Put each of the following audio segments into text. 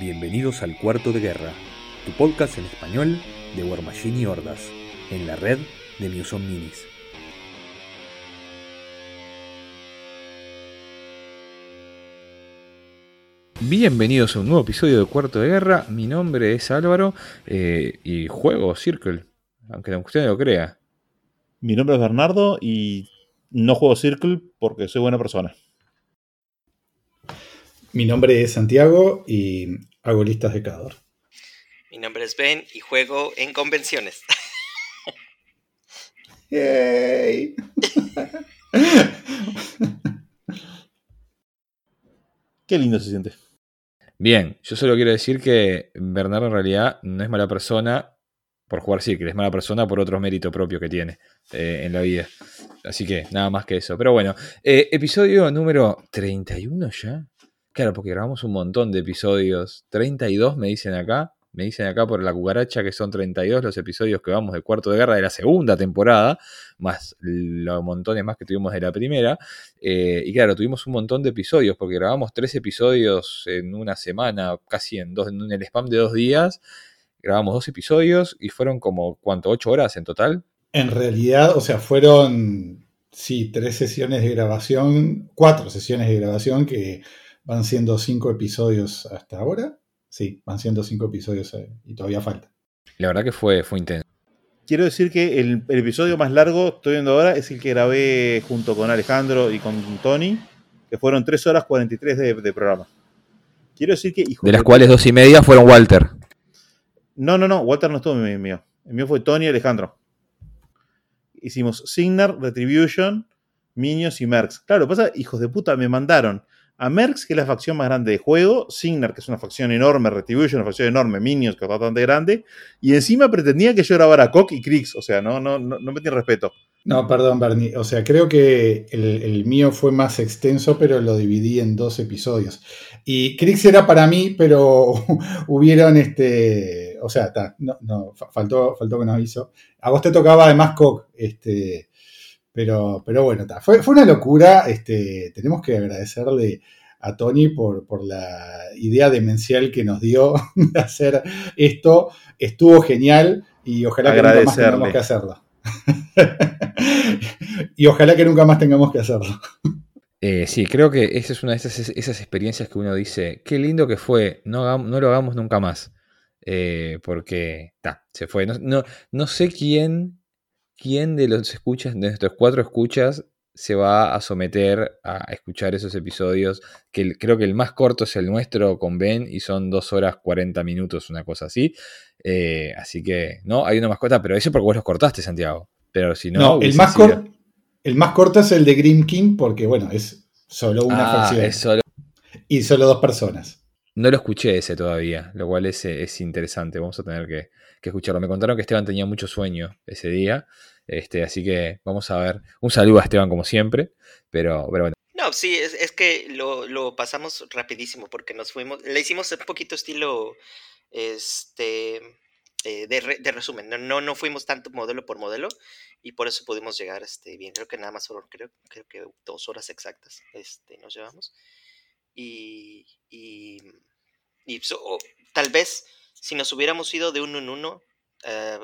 Bienvenidos al Cuarto de Guerra, tu podcast en español de War Machine y Hordas, en la red de Muson Minis. Bienvenidos a un nuevo episodio de Cuarto de Guerra. Mi nombre es Álvaro eh, y juego Circle, aunque usted no lo crea. Mi nombre es Bernardo y no juego Circle porque soy buena persona. Mi nombre es Santiago y hago listas de Cador. Mi nombre es Ben y juego en convenciones. ¡Yay! Qué lindo se siente. Bien, yo solo quiero decir que Bernardo en realidad no es mala persona por jugar sí, que es mala persona por otro mérito propio que tiene eh, en la vida. Así que nada más que eso. Pero bueno, eh, episodio número 31 ya. Claro, porque grabamos un montón de episodios. 32 me dicen acá. Me dicen acá por la cucaracha que son 32 los episodios que vamos de cuarto de guerra de la segunda temporada, más los montones más que tuvimos de la primera. Eh, y claro, tuvimos un montón de episodios, porque grabamos tres episodios en una semana, casi en, dos, en el spam de dos días. Grabamos dos episodios y fueron como, ¿cuánto? ¿Ocho horas en total? En realidad, o sea, fueron, sí, tres sesiones de grabación, cuatro sesiones de grabación que van siendo cinco episodios hasta ahora. Sí, van siendo cinco episodios eh, y todavía falta. La verdad que fue, fue intenso. Quiero decir que el, episodio más largo, estoy viendo ahora, es el que grabé junto con Alejandro y con Tony, que fueron 3 horas 43 de, de programa. Quiero decir que... de las cuales dos y media fueron Walter. No, no, no, Walter no estuvo en el mío. El mío fue Tony y Alejandro. Hicimos Signar, Retribution, Minions y Mercs. Claro, pasa, hijos de puta, me mandaron a Mercs, que es la facción más grande de juego, Signar, que es una facción enorme, Retribution, una facción enorme, Minions, que es bastante grande, y encima pretendía que yo grabara Cock y Krix, o sea, no, no, no, me tiene respeto. No, perdón, Bernie, o sea, creo que el, mío fue más extenso, pero lo dividí en dos episodios. Y Krix era para mí, pero hubieron este, o sea, no, no, faltó, faltó que nos hizo. A vos te tocaba además Cock, este, pero, pero bueno, fue, fue una locura. Este, tenemos que agradecerle a Tony por, por, la idea demencial que nos dio de hacer esto. Estuvo genial y ojalá que nunca más tengamos que hacerlo. y ojalá que nunca más tengamos que hacerlo. Eh, sí, creo que esa es una de esas, esas, experiencias que uno dice, qué lindo que fue, no, no lo hagamos nunca más. Eh, porque se fue. No, no, no, sé quién ¿quién de los escuchas, de nuestros cuatro escuchas, se va a someter a escuchar esos episodios? Que creo que el más corto es el nuestro con Ben y son dos horas 40 minutos, una cosa así. Eh, así que, no, hay una mascota, pero eso porque vos los cortaste, Santiago. Pero si no. el, más el más corto es el de Grim King, porque bueno, es solo una ah, facción. Y solo dos personas. No lo escuché ese todavía, lo cual es, es interesante. Vamos a tener que, que escucharlo. Me contaron que Esteban tenía mucho sueño ese día, este, así que vamos a ver. Un saludo a Esteban como siempre, pero, pero bueno. No, sí, es, que lo, pasamos rapidísimo porque nos fuimos, le hicimos un poquito estilo, este, eh, de, resumen, no, no, fuimos tanto modelo por modelo y por eso pudimos llegar este, bien. Creo que nada más fueron, creo, creo que dos horas exactas este, nos llevamos. Y, y, tal vez si nos hubiéramos ido de uno en uno, eh,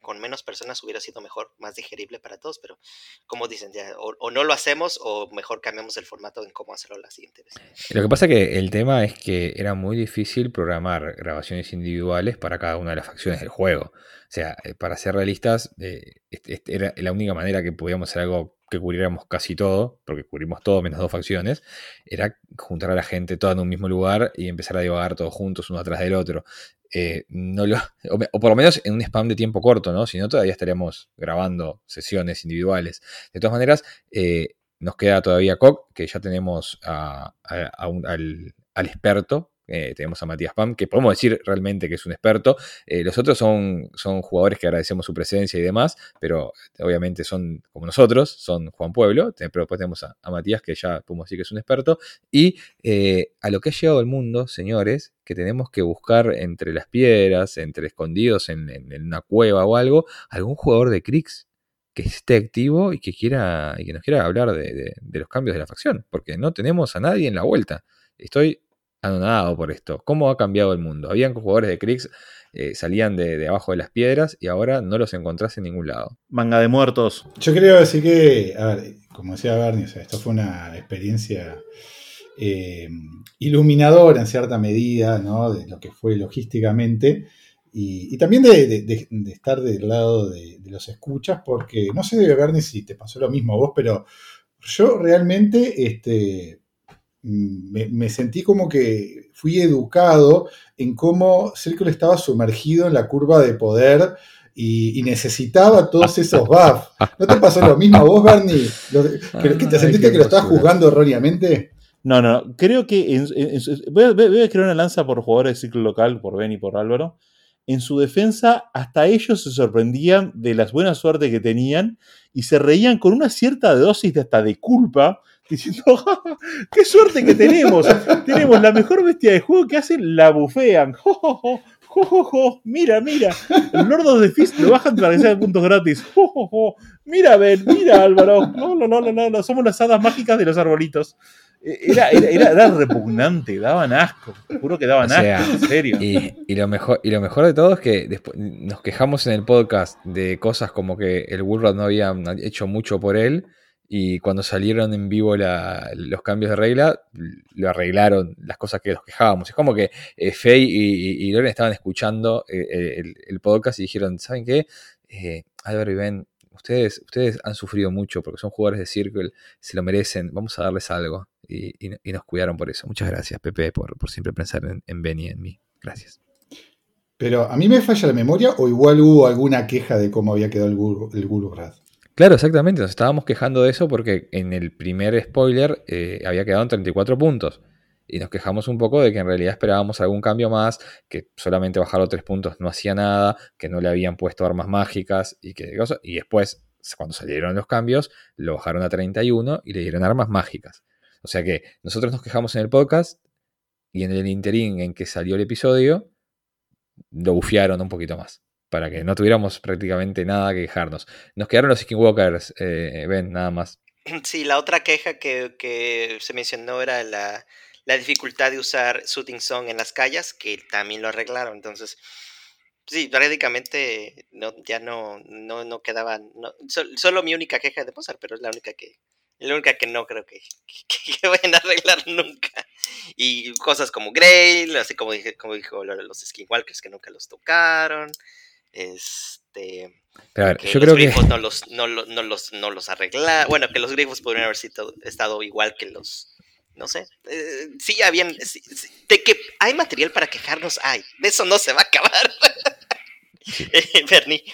con menos personas hubiera sido mejor, más digerible para todos, pero como dicen, ya, o, no lo hacemos o mejor cambiamos el formato en cómo hacerlo la siguiente vez. Lo que pasa que el tema es que era muy difícil programar grabaciones individuales para cada una de las facciones del juego. O sea, eh, para ser realistas, eh, era la única manera que podíamos hacer algo que cubriéramos casi todo, porque cubrimos todo menos dos facciones, era juntar a la gente toda en un mismo lugar y empezar a divagar todos juntos uno atrás del otro. Eh, o, por lo menos en un spam de tiempo corto, ¿no? Si no, todavía estaríamos grabando sesiones individuales. De todas maneras, eh, nos queda todavía COC, que ya tenemos al, experto eh, tenemos a Matías Pam, que podemos decir realmente que es un experto. Eh, los otros son, son jugadores que agradecemos su presencia y demás, pero obviamente son como nosotros, son Juan Pueblo, pero después tenemos a, Matías, que ya podemos decir que es un experto. Y eh, a lo que ha llegado el mundo, señores, que tenemos que buscar entre las piedras, entre escondidos en, una cueva o algo, algún jugador de Crix que esté activo y que quiera y que nos quiera hablar de, los cambios de la facción, porque no tenemos a nadie en la vuelta. Estoy anonadado por esto. ¿Cómo ha cambiado el mundo? Habían jugadores de Crix, eh, salían de, abajo de las piedras y ahora no los encontrás en ningún lado. Manga de muertos. Yo creo decir que, a ver, como decía Bernie, esto fue una experiencia eh, iluminadora en cierta medida, ¿no? De lo que fue logísticamente. Y, también de, estar del lado de, los escuchas, porque no sé, Bernie, si te pasó lo mismo a vos, pero yo realmente este, me, sentí como que fui educado en cómo Círculo estaba sumergido en la curva de poder y, necesitaba todos esos buffs. ¿No te pasó lo mismo a vos, Bernie? ¿Que, te sentiste que lo estabas jugando erróneamente? No, no, creo que voy, a, voy, a, crear una lanza por jugadores de ciclo local, por Ben y por Álvaro. En su defensa, hasta ellos se sorprendían de las buenas suertes que tenían y se reían con una cierta dosis de hasta de culpa diciendo, ¡qué suerte que tenemos! tenemos la mejor bestia de juego que hacen, la bufean. ¡Jo, jo, jo! ¡Jo, Mira, mira. El Lord the Fist lo bajan para que sean puntos gratis. ¡Jo, Mira, Ben, mira, Álvaro. No, no, no, no, no, somos las hadas mágicas de los arbolitos. E, era, era, era, repugnante, daban asco, juro que daban asco, en serio. Y, lo mejor, y lo mejor de todo es que después nos quejamos en el podcast de cosas como que el Woolrod no había hecho mucho por él, y cuando salieron en vivo los cambios de regla, lo arreglaron las cosas que nos quejábamos. Es como que eh, Faye y, Loren estaban escuchando eh, el, podcast y dijeron, ¿saben qué? Eh, Álvaro y Ben, ustedes, ustedes han sufrido mucho porque son jugadores de Circle, se lo merecen, vamos a darles algo. Y, nos cuidaron por eso. Muchas gracias, Pepe, por, siempre pensar en, Ben y en mí. Gracias. Pero a mí me falla la memoria o igual hubo alguna queja de cómo había quedado el Guru, Claro, exactamente. Nos estábamos quejando de eso porque en el primer spoiler eh, había quedado en 34 puntos. Y nos quejamos un poco de que en realidad esperábamos algún cambio más, que solamente bajarlo 3 puntos no hacía nada, que no le habían puesto armas mágicas y que Y después, cuando salieron los cambios, lo bajaron a 31 y le dieron armas mágicas. O sea que nosotros nos quejamos en el podcast y en el interín en que salió el episodio, lo bufiaron un poquito más para que no tuviéramos prácticamente nada que quejarnos. Nos quedaron los Skinwalkers, eh, ven, nada más. Sí, la otra queja que, se mencionó era la, dificultad de usar Shooting Song en las calles, que también lo arreglaron. Entonces, sí, prácticamente no, ya no, no, no quedaba. solo mi única queja de Mozart, pero es la única que, la única que no creo que, que, vayan a arreglar nunca. Y cosas como Grail, así como, dije, como dijo los Skinwalkers que nunca los tocaron. Este. yo creo que. No los, no, los, no los arregla. Bueno, que los grifos podrían haber sido, estado igual que los. No sé. Eh, sí, habían. de que hay material para quejarnos, hay. De eso no se va a acabar. Eh, Bernie.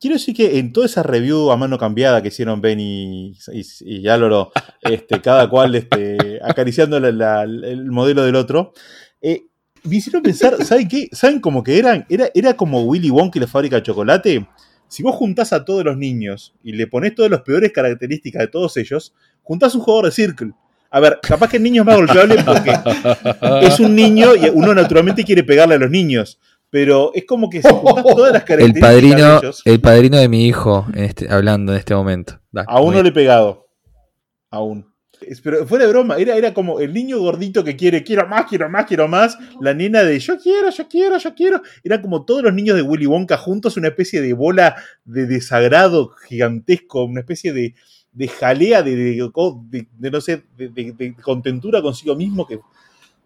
Quiero decir que en toda esa review a mano cambiada que hicieron Ben y, y, Álvaro, este, cada cual este, acariciando el modelo del otro, eh, me hicieron pensar, ¿saben qué? ¿Saben cómo que eran? Era, era como Willy Wonka y la fábrica de chocolate. Si vos juntás a todos los niños y le pones todas las peores características de todos ellos, juntás un jugador de Circle. A ver, capaz que el niño es más golpeable porque es un niño y uno naturalmente quiere pegarle a los niños. Pero es como que se juntás todas las características el padrino, de ellos. El padrino de mi hijo este, hablando en este momento. Aún no le he pegado. Aún. Pero fuera de broma, era, era como el niño gordito que quiere, quiero más, quiero más, quiero más. La nena de yo quiero, yo quiero, yo quiero. Era como todos los niños de Willy Wonka juntos, una especie de bola de desagrado gigantesco, una especie de, de jalea, de, de, no sé, de, contentura consigo mismo que.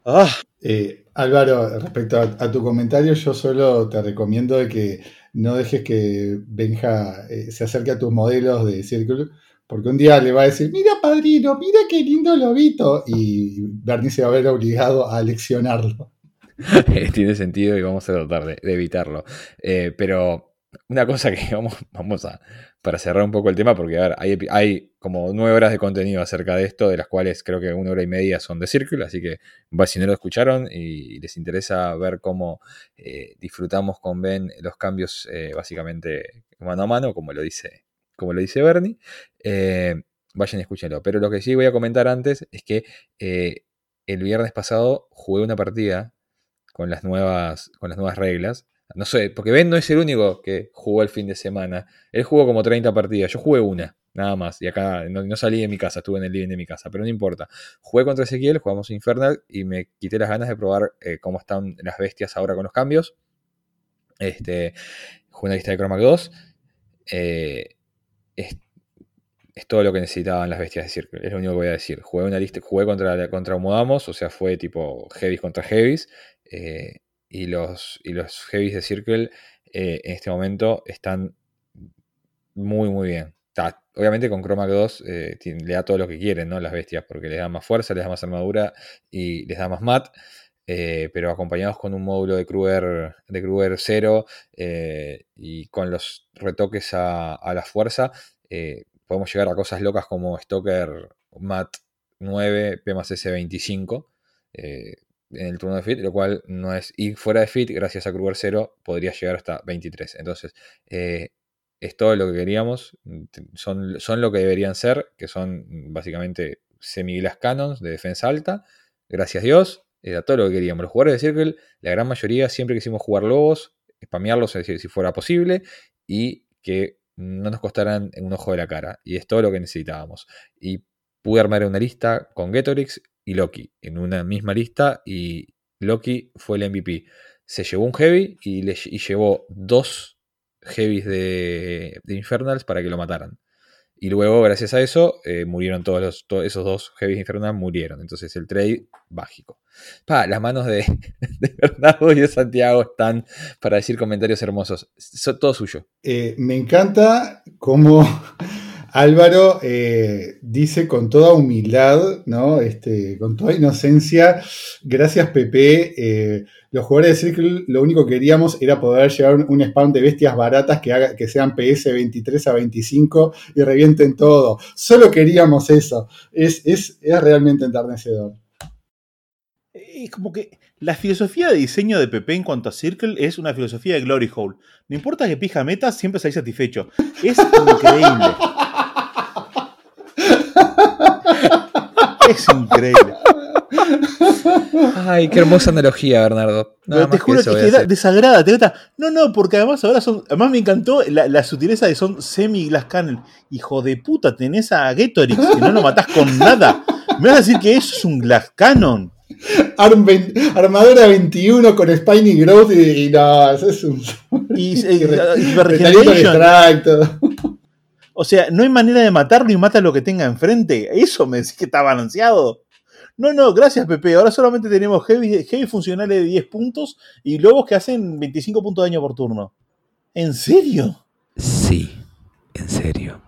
Ah. Eh, Álvaro, respecto a, tu comentario, yo solo te recomiendo de que no dejes que Benja eh, se acerque a tus modelos de círculo porque un día le va a decir, mira padrino, mira qué lindo lobito. Y Bernie se va a ver obligado a leccionarlo. Tiene sentido y vamos a tratar de, evitarlo. Eh, pero una cosa que vamos, vamos a, para cerrar un poco el tema, porque hay, hay, como nueve horas de contenido acerca de esto, de las cuales creo que una hora y media son de Círculo, así que si no lo escucharon y les interesa ver cómo eh, disfrutamos con Ben los cambios eh, básicamente mano a mano, como lo dice como lo dice Bernie, eh, vayan y escúchenlo. Pero lo que sí voy a comentar antes es que eh, el viernes pasado jugué una partida con las nuevas, con las nuevas reglas. No sé, porque Ben no es el único que jugó el fin de semana. Él jugó como 30 partidas. Yo jugué una, nada más. Y acá no, salí de mi casa, estuve en el living de mi casa. Pero no importa. Jugué contra Ezequiel, jugamos Infernal y me quité las ganas de probar eh, cómo están las bestias ahora con los cambios. Este, jugué una lista de Chroma 2. Eh, es, todo lo que necesitaban las bestias de Circle. Es lo único que voy a decir. Jugué una lista, jugué contra, contra o sea, fue tipo heavies contra heavies. Eh, y los, y los heavies de Circle eh, en este momento están muy, muy bien. obviamente con Chroma 2 eh, le da todo lo que quieren, ¿no? Las bestias, porque les da más fuerza, les da más armadura y les da más mat. Eh, pero acompañados con un módulo de Kruger, de Kruger 0 y con los retoques a, la fuerza, podemos llegar a cosas locas como Stoker Mat 9, P más S 25 en el turno de fit, lo cual no es. Y fuera de fit, gracias a Kruger 0, podría llegar hasta 23. Entonces, eh, es todo lo que queríamos. Son, son lo que deberían ser, que son básicamente semiglas canons de defensa alta. Gracias a Dios, era todo lo que queríamos. Los jugadores de Circle, la gran mayoría siempre quisimos jugar lobos, spamearlos si, si fuera posible, y que no nos costaran un ojo de la cara. Y es todo lo que necesitábamos. Y pude armar una lista con Getorix y Loki en una misma lista y Loki fue el MVP. Se llevó un heavy y, le, llevó dos heavies de, Infernals para que lo mataran. Y luego, gracias a eso, eh, murieron todos, los, todos esos dos heavies Infernals, murieron. Entonces el trade, mágico. Las manos de, Bernardo y de Santiago están para decir comentarios hermosos. todo suyo. Eh, me encanta cómo Álvaro eh, dice con toda humildad, ¿no? Este, con toda inocencia, gracias Pepe, eh, los jugadores de Circle lo único que queríamos era poder llevar un, spam de bestias baratas que, haga, que sean PS 23 a 25 y revienten todo. Solo queríamos eso. Es, es, realmente enternecedor. Es como que la filosofía de diseño de Pepe en cuanto a Circle es una filosofía de Glory Hole. No importa que pija metas, siempre salís satisfecho. Es increíble. es increíble. Ay, qué hermosa analogía, Bernardo. te juro que, que desagrada, te No, no, porque además ahora son. Además me encantó la, sutileza de son semi-glass cannon. Hijo de puta, tenés a Getorix que no lo matás con nada. Me vas a decir que eso es un glass cannon. armadura 21 con Spiny Growth y, no, eso es un. Y, y, o sea, no hay manera de matarlo y mata lo que tenga enfrente. Eso me decís que está balanceado. No, no, gracias Pepe. Ahora solamente tenemos heavy, heavy funcionales de 10 puntos y lobos que hacen 25 puntos de daño por turno. ¿En serio? Sí, en serio.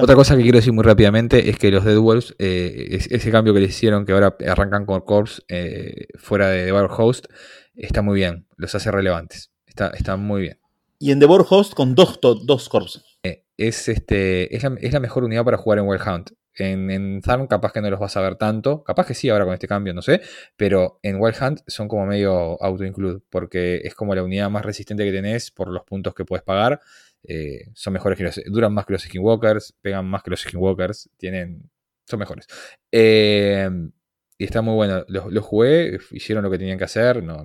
Otra cosa que quiero decir muy rápidamente es que los Dead Wolves, eh, ese cambio que le hicieron, que ahora arrancan con Corps eh, fuera de Devour Host, está muy bien, los hace relevantes. Está, está muy bien. Y en Devour Host con dos, dos Corps es, este, es, la, mejor unidad para jugar en Wild Hunt. En, en capaz que no los vas a ver tanto, capaz que sí ahora con este cambio, no sé, pero en Wild Hunt son como medio auto-include, porque es como la unidad más resistente que tenés por los puntos que puedes pagar. Eh, son mejores que los, duran más que los Skinwalkers, pegan más que los Skinwalkers, tienen, son mejores. Eh, y está muy bueno, los, jugué, hicieron lo que tenían que hacer, no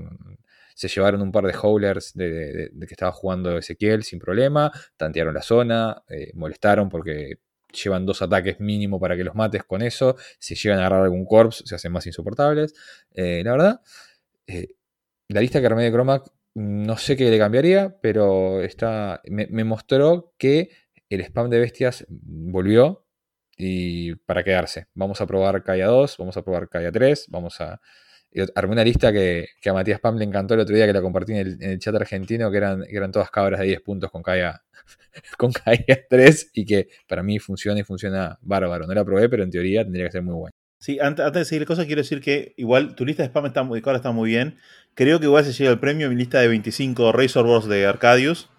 se llevaron un par de howlers de, que estaba jugando Ezequiel sin problema, tantearon la zona, eh, molestaron porque llevan dos ataques mínimo para que los mates con eso. Si llegan a agarrar algún corpse, se hacen más insoportables. Eh, la verdad, eh, la lista que armé de Chromac no sé qué le cambiaría, pero está, me, me, mostró que el spam de bestias volvió y para quedarse. Vamos a probar Kaya 2, vamos a probar Kaya 3, vamos a armé una lista que, a Matías Pam le encantó el otro día que la compartí en el, chat argentino, que eran, eran todas cabras de 10 puntos con Kaya, con 3 y que para mí funciona y funciona bárbaro. No la probé, pero en teoría tendría que ser muy buena. Sí, antes, de seguir cosas, quiero decir que igual tu lista de spam está muy, está muy bien. Creo que igual se llega el premio mi lista de 25 Razor Wars de Arcadius.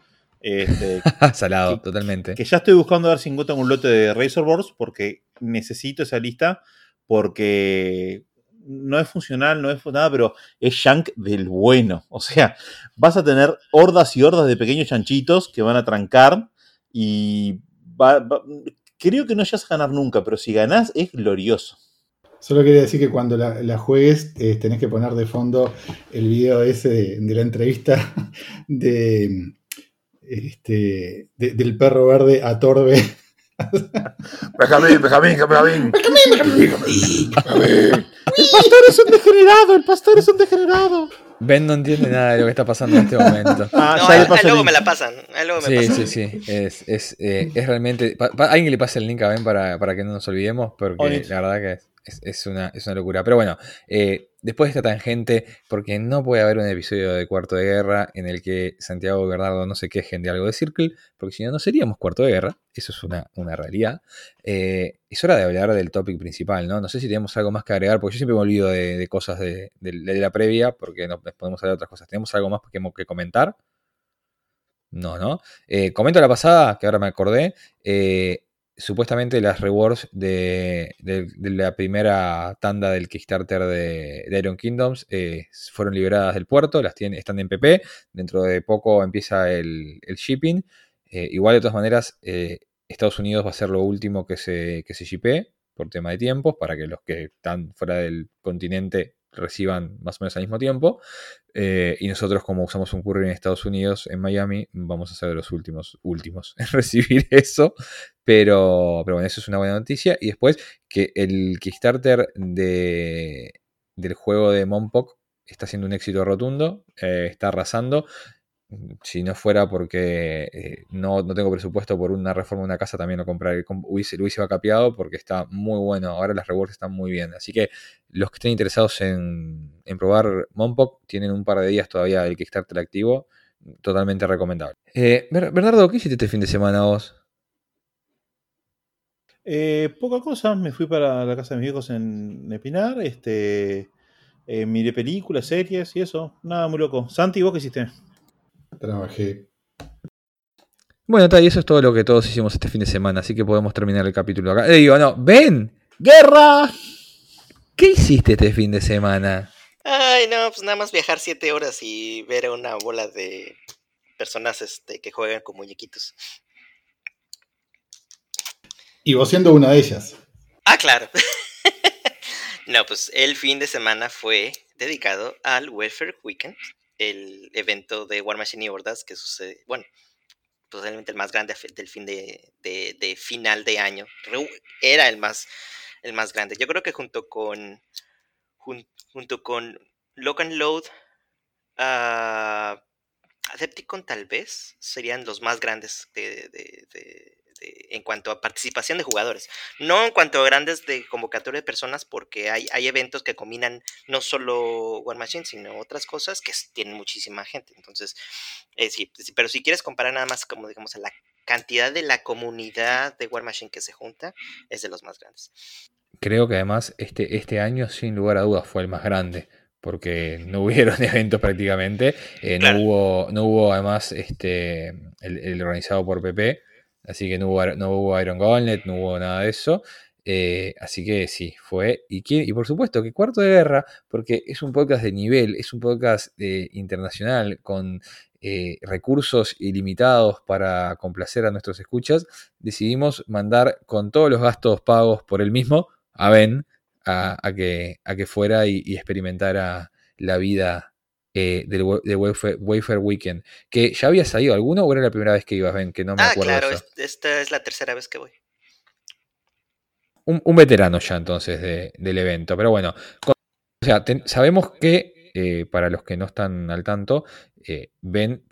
Este, Salado, totalmente. Que ya estoy buscando dar sin gota un lote de Razor Wars porque necesito esa lista porque no es funcional, no es nada, pero es shank del bueno. O sea, vas a tener hordas y hordas de pequeños chanchitos que van a trancar y creo que no llegas a ganar nunca, pero si ganás es glorioso. Solo quería decir que cuando la, juegues eh, tenés que poner de fondo el video ese de, la entrevista de, este, de- del perro verde a Torbe. Benjamín, Benjamín, Benjamín. El pastor es un degenerado, el pastor es un degenerado. Ben no entiende nada de lo que está pasando en este momento. Ah, no, ya a- a luego me la pasan. a luego me Sí, pasan. sí, sí. Es, es, eh, es realmente. pa- pa- alguien que le pase el link a Ben para, para que no nos olvidemos, porque la verdad que es, es una, es una locura. Pero bueno, eh, después de esta tangente, porque no puede haber un episodio de Cuarto de Guerra en el que Santiago Bernardo no se quejen de algo de Circle, porque si no, no seríamos Cuarto de Guerra. Eso es una, una realidad. Eh, es hora de hablar del topic principal, ¿no? No sé si tenemos algo más que agregar, porque yo siempre me olvido de, cosas de, de- de la previa, porque no podemos hablar de otras cosas. ¿Tenemos algo más que, que comentar? No, ¿no? Eh, comento la pasada, que ahora me acordé. eh, supuestamente las rewards de, de- la primera tanda del Kickstarter de, de Iron Kingdoms eh, fueron liberadas del puerto, las tienen, están en PP. Dentro de poco empieza el, el shipping. Eh, igual, de todas maneras, eh, Estados Unidos va a ser lo último que se, que se shippee por tema de tiempos, para que los que están fuera del continente reciban más o menos al mismo tiempo. Eh, y nosotros, como usamos un courier en Estados Unidos, en Miami, vamos a ser los últimos, últimos en recibir eso. Pero, pero bueno, eso es una buena noticia. Y después que el Kickstarter de, del juego de Monpok está siendo un éxito rotundo, eh, está arrasando. Si no fuera porque eh, no, no tengo presupuesto por una reforma de una casa, también lo compraría. com- Hubiese, lo hubiese vacapeado porque está muy bueno. Ahora las rewards están muy bien. Así que los que estén interesados en, en probar Monpok tienen un par de días todavía el Kickstarter activo. Totalmente recomendable. Eh, Ber- Bernardo, ¿qué hiciste este fin de semana vos? Eh, poca cosa, me fui para la casa de mis viejos en Epinar, este, eh, miré películas, series y eso, nada muy loco. Santi, ¿vos qué hiciste? Trabajé. Bueno, tal, y eso es todo lo que todos hicimos este fin de semana, así que podemos terminar el capítulo acá. Eh, digo, no, ven, ¡Guerra! ¿qué hiciste este fin de semana? Ay, no, pues nada más viajar siete horas y ver a una bola de personas este, que juegan con muñequitos. Y vos siendo una de ellas. Ah, claro. no, pues el fin de semana fue dedicado al Welfare Weekend, el evento de War Machine y Hordas que sucede, bueno, posiblemente el más grande del fin de, de- final de año. Era el más, el más grande. Yo creo que junto con jun- junto con Lock and Load, ah, Adepticon tal vez serían los más grandes de- de- en cuanto a participación de jugadores. No en cuanto a grandes de convocatoria de personas, porque hay, hay eventos que combinan no solo War Machine, sino otras cosas que tienen muchísima gente. Entonces, eh, sí, sí, pero si quieres comparar nada más como digamos a la cantidad de la comunidad de War Machine que se junta, es de los más grandes. Creo que además este, este año, sin lugar a dudas, fue el más grande. Porque no hubieron eventos prácticamente. eh, Claro. no, hubo, no hubo además este, el, el organizado por PP. Así que no hubo, no hubo Iron Gauntlet, no hubo nada de eso. eh, así que sí, fue. Y, por supuesto que Cuarto de Guerra, porque es un podcast de nivel, es un podcast eh, internacional con eh, recursos ilimitados para complacer a nuestros escuchas, decidimos mandar con todos los gastos pagos por el mismo a Ben a, a que, a que fuera y experimentara la vida eh, del de Wayfair Weekend. Que ya había salido alguno o era la primera vez que ibas, Ben, que no me Ah, acuerdo claro, eso. esta es la tercera vez que voy. Un, un veterano ya entonces de- del evento. Pero bueno, con- o sea, ten- sabemos que, eh, para los que no están al tanto, eh, Ben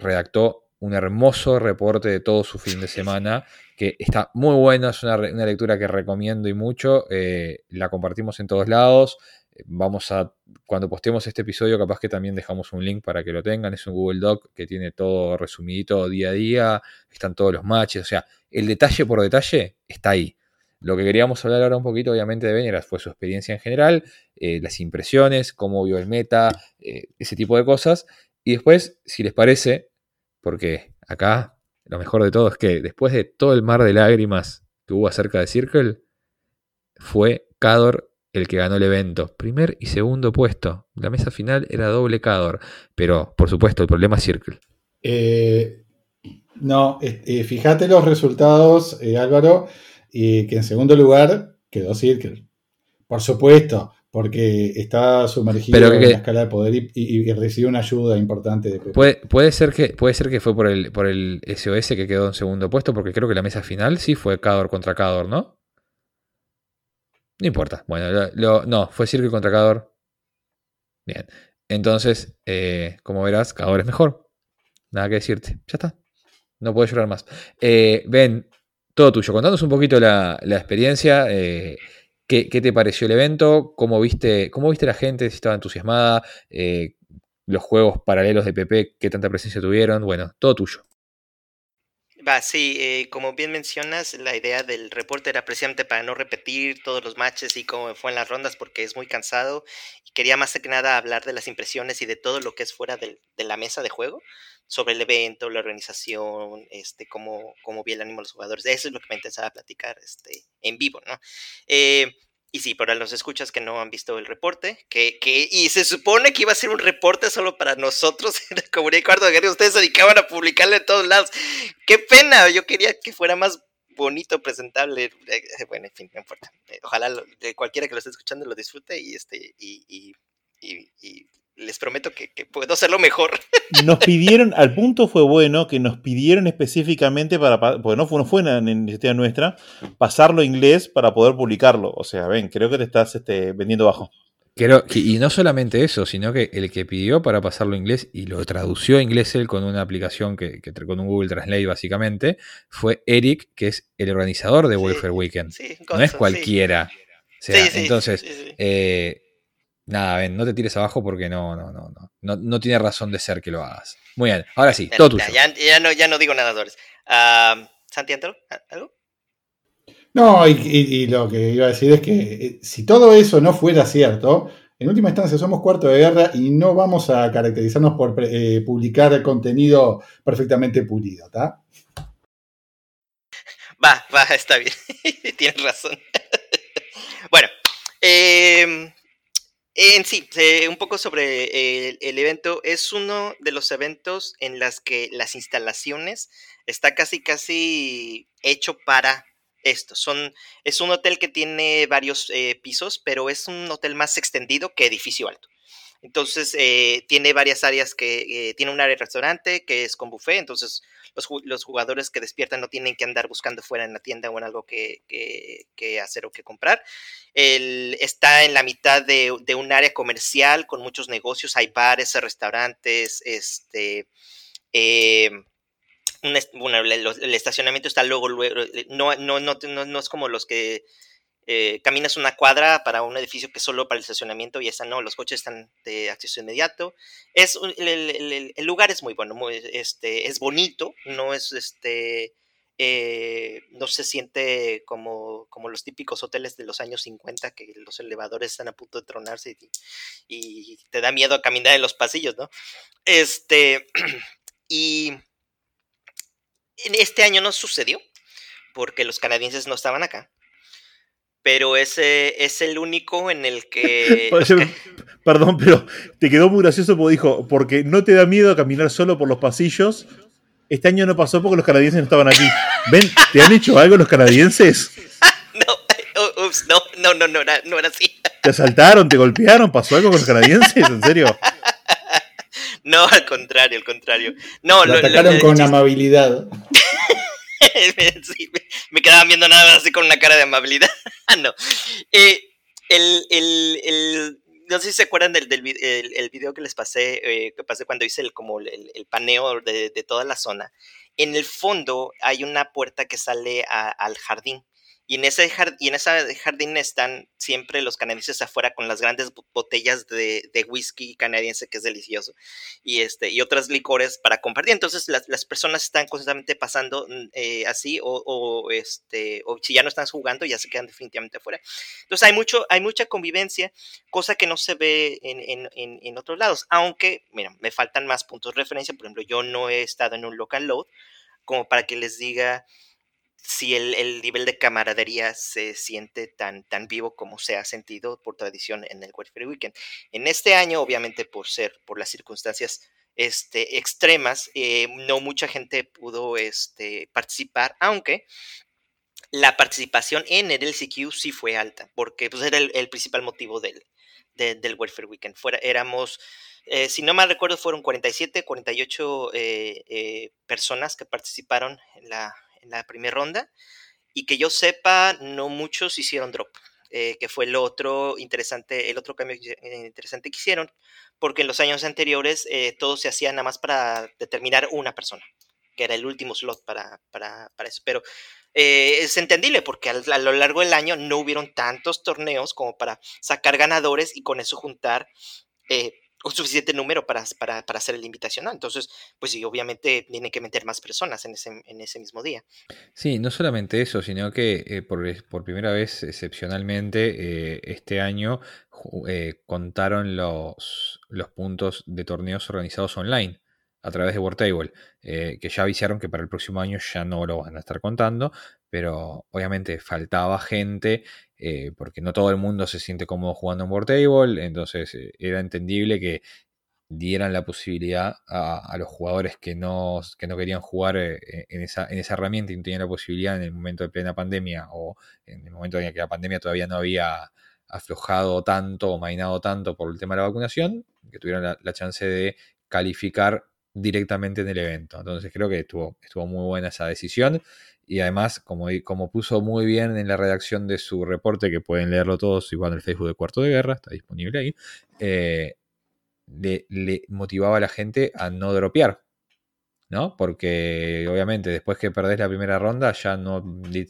redactó un hermoso reporte de todo su fin de semana, que está muy bueno, es una, lectura que recomiendo y mucho, eh, la compartimos en todos lados. Vamos a, cuando postemos este episodio, capaz que también dejamos un link para que lo tengan. Es un Google Doc que tiene todo resumidito día a día, están todos los matches, o sea, el detalle por detalle está ahí. Lo que queríamos hablar ahora un poquito, obviamente, de Ben era, fue su experiencia en general, eh, las impresiones, cómo vio el meta, eh, ese tipo de cosas. Y después, si les parece, porque acá lo mejor de todo es que después de todo el mar de lágrimas que hubo acerca de Circle, fue Cador el que ganó el evento. Primer y segundo puesto. La mesa final era doble Cador. Pero, por supuesto, el problema es Circle. Eh, no, eh, fíjate los resultados, eh, Álvaro, y que en segundo lugar quedó Circle. Por supuesto, porque está sumergido en la escala de poder y, recibió una ayuda importante de Puede, puede, ser que, puede ser que fue por el, por el SOS que quedó en segundo puesto, porque creo que la mesa final sí fue Cador contra Cador, ¿no? No importa. Bueno, no, fue Circle contra Cador. Bien. Entonces, eh, como verás, Cador es mejor. Nada que decirte. Ya está. No puedo llorar más. Eh, ben, todo tuyo. Contanos un poquito la, experiencia. Eh, ¿qué, te pareció el evento? ¿Cómo viste, cómo viste la gente? Si estaba entusiasmada. Eh, los juegos paralelos de PP, ¿qué tanta presencia tuvieron? Bueno, todo tuyo. Sí, eh, como bien mencionas, la idea del reporte era precisamente para no repetir todos los matches y cómo fue en las rondas porque es muy cansado y quería más que nada hablar de las impresiones y de todo lo que es fuera de la mesa de juego, sobre el evento, la organización, este, cómo, cómo vi el ánimo de los jugadores. Eso es lo que me interesaba platicar este, en vivo, ¿no? Eh, y sí, para los escuchas que no han visto el reporte, que, que, y se supone que iba a ser un reporte solo para nosotros en la comunidad de Cuarto de Guerra, ustedes se dedicaban a publicarle en todos lados. ¡Qué pena! Yo quería que fuera más bonito, presentable. Eh, bueno, en fin, no importa. Ojalá cualquiera que lo esté escuchando lo disfrute y este y, y, y les prometo que, puedo hacerlo mejor. Nos pidieron, al punto fue bueno que nos pidieron específicamente para, porque no fue, no fue una iniciativa nuestra, pasarlo a inglés para poder publicarlo. O sea, ven, creo que te estás este, vendiendo bajo. Creo y no solamente eso, sino que el que pidió para pasarlo a inglés y lo tradució a inglés él con una aplicación que, con un Google Translate básicamente, fue Eric, que es el organizador de Welfare Weekend. no es cualquiera. entonces, eh, Nada, ven, no te tires abajo porque no, no, no, no, no, tiene razón de ser que lo hagas. Muy bien, ahora sí, todo tuyo. Ya, no, ya no digo nada, Dores. Uh, ¿Santi, algo? No, y, lo que iba a decir es que eh, si todo eso no fuera cierto, en última instancia somos cuarto de guerra y no vamos a caracterizarnos por eh, publicar contenido perfectamente pulido, ¿está? Va, va, está bien. Tienes razón. bueno, eh, en sí, eh, un poco sobre el, evento. Es uno de los eventos en las que las instalaciones está casi casi hecho para esto. Son, es un hotel que tiene varios eh, pisos, pero es un hotel más extendido que edificio alto. Entonces, eh, tiene varias áreas que tiene un área de restaurante que es con buffet. Entonces, los, jugadores que despiertan no tienen que andar buscando fuera en la tienda o en algo que, hacer o que comprar. está en la mitad de, un área comercial con muchos negocios, hay bares, restaurantes, este... Eh, bueno, el, estacionamiento está luego, luego no, no, no, no, es como los que eh, caminas una cuadra para un edificio que es solo para el estacionamiento y esa no, los coches están de acceso inmediato. Es, el, lugar es muy bueno, este, es bonito, no es este... Eh, no se siente como, como los típicos hoteles de los años 50 que los elevadores están a punto de tronarse y, y te da miedo a caminar en los pasillos, ¿no? Este, y en este año no sucedió porque los canadienses no estaban acá pero ese es el único en el que... Perdón, pero te quedó muy gracioso porque dijo, porque no te da miedo caminar solo por los pasillos. Este año no pasó porque los canadienses no estaban aquí. ¿Ven? ¿Te han hecho algo los canadienses? no, ups, no, no, no, no, era, no era así. ¿Te asaltaron? ¿Te golpearon? ¿Pasó algo con los canadienses? ¿En serio? No, al contrario, al contrario. No, lo, atacaron con amabilidad. me quedaban viendo nada así con una cara de amabilidad. No. Eh, el, no sé si se acuerdan del, del el, video que les pasé, eh, que pasé cuando hice el, como el, paneo de, de, toda la zona. En el fondo hay una puerta que sale al jardín y en, ese y en ese jardín están siempre los canadienses afuera con las grandes botellas de, whisky canadiense, que es delicioso, y, este, y otras licores para compartir. Entonces las, personas están constantemente pasando mm, eh, así, o, este, o si ya no están jugando, ya se quedan definitivamente afuera. Entonces hay, mucho, hay mucha convivencia, cosa que no se ve en, en otros lados. Aunque, mira, me faltan más puntos de referencia. Por ejemplo, yo no he estado en un local load como para que les diga si el, nivel de camaradería se siente tan, tan vivo como se ha sentido por tradición en el Warfare Weekend. En este año, obviamente, por ser, por las circunstancias este, extremas, eh, no mucha gente pudo este, participar, aunque la participación en el LCQ sí fue alta, porque pues, era el, principal motivo del, del Welfare Weekend. Fuera, éramos, eh, si no mal recuerdo, fueron 47, 48 eh, eh, personas que participaron en la, en la primera ronda, y que yo sepa, no muchos hicieron drop. que fue el otro interesante, el otro cambio interesante que hicieron, porque en los años anteriores todo se hacía nada más para determinar una persona, que era el último slot para, para, para eso. Pero eh, es entendible porque a, lo largo del año no hubieron tantos torneos como para sacar ganadores y con eso juntar eh, un suficiente número para, para, para, hacer el invitacional. Entonces, pues sí, obviamente tienen que meter más personas en ese, en ese mismo día. Sí, no solamente eso, sino que eh, por, por, primera vez, excepcionalmente, este año contaron los, los puntos de torneos organizados online a través de Wartable, eh, que ya avisaron que para el próximo año ya no lo van a estar contando, pero obviamente faltaba gente eh, porque no todo el mundo se siente cómodo jugando en Wartable, entonces eh, era entendible que dieran la posibilidad a, los jugadores que no, que no querían jugar en, esa, en esa herramienta y no tenían la posibilidad en el momento de plena pandemia o en el momento en que la pandemia todavía no había aflojado tanto o mainado tanto por el tema de la vacunación, que tuvieran la chance de calificar directamente en el evento. Entonces creo que estuvo, estuvo muy buena esa decisión. Y además, como, como puso muy bien en la redacción de su reporte, que pueden leerlo todos igual en el Facebook de Cuarto de Guerra, está disponible ahí, eh, le, le, motivaba a la gente a no dropear. ¿No? Porque obviamente después que perdés la primera ronda ya no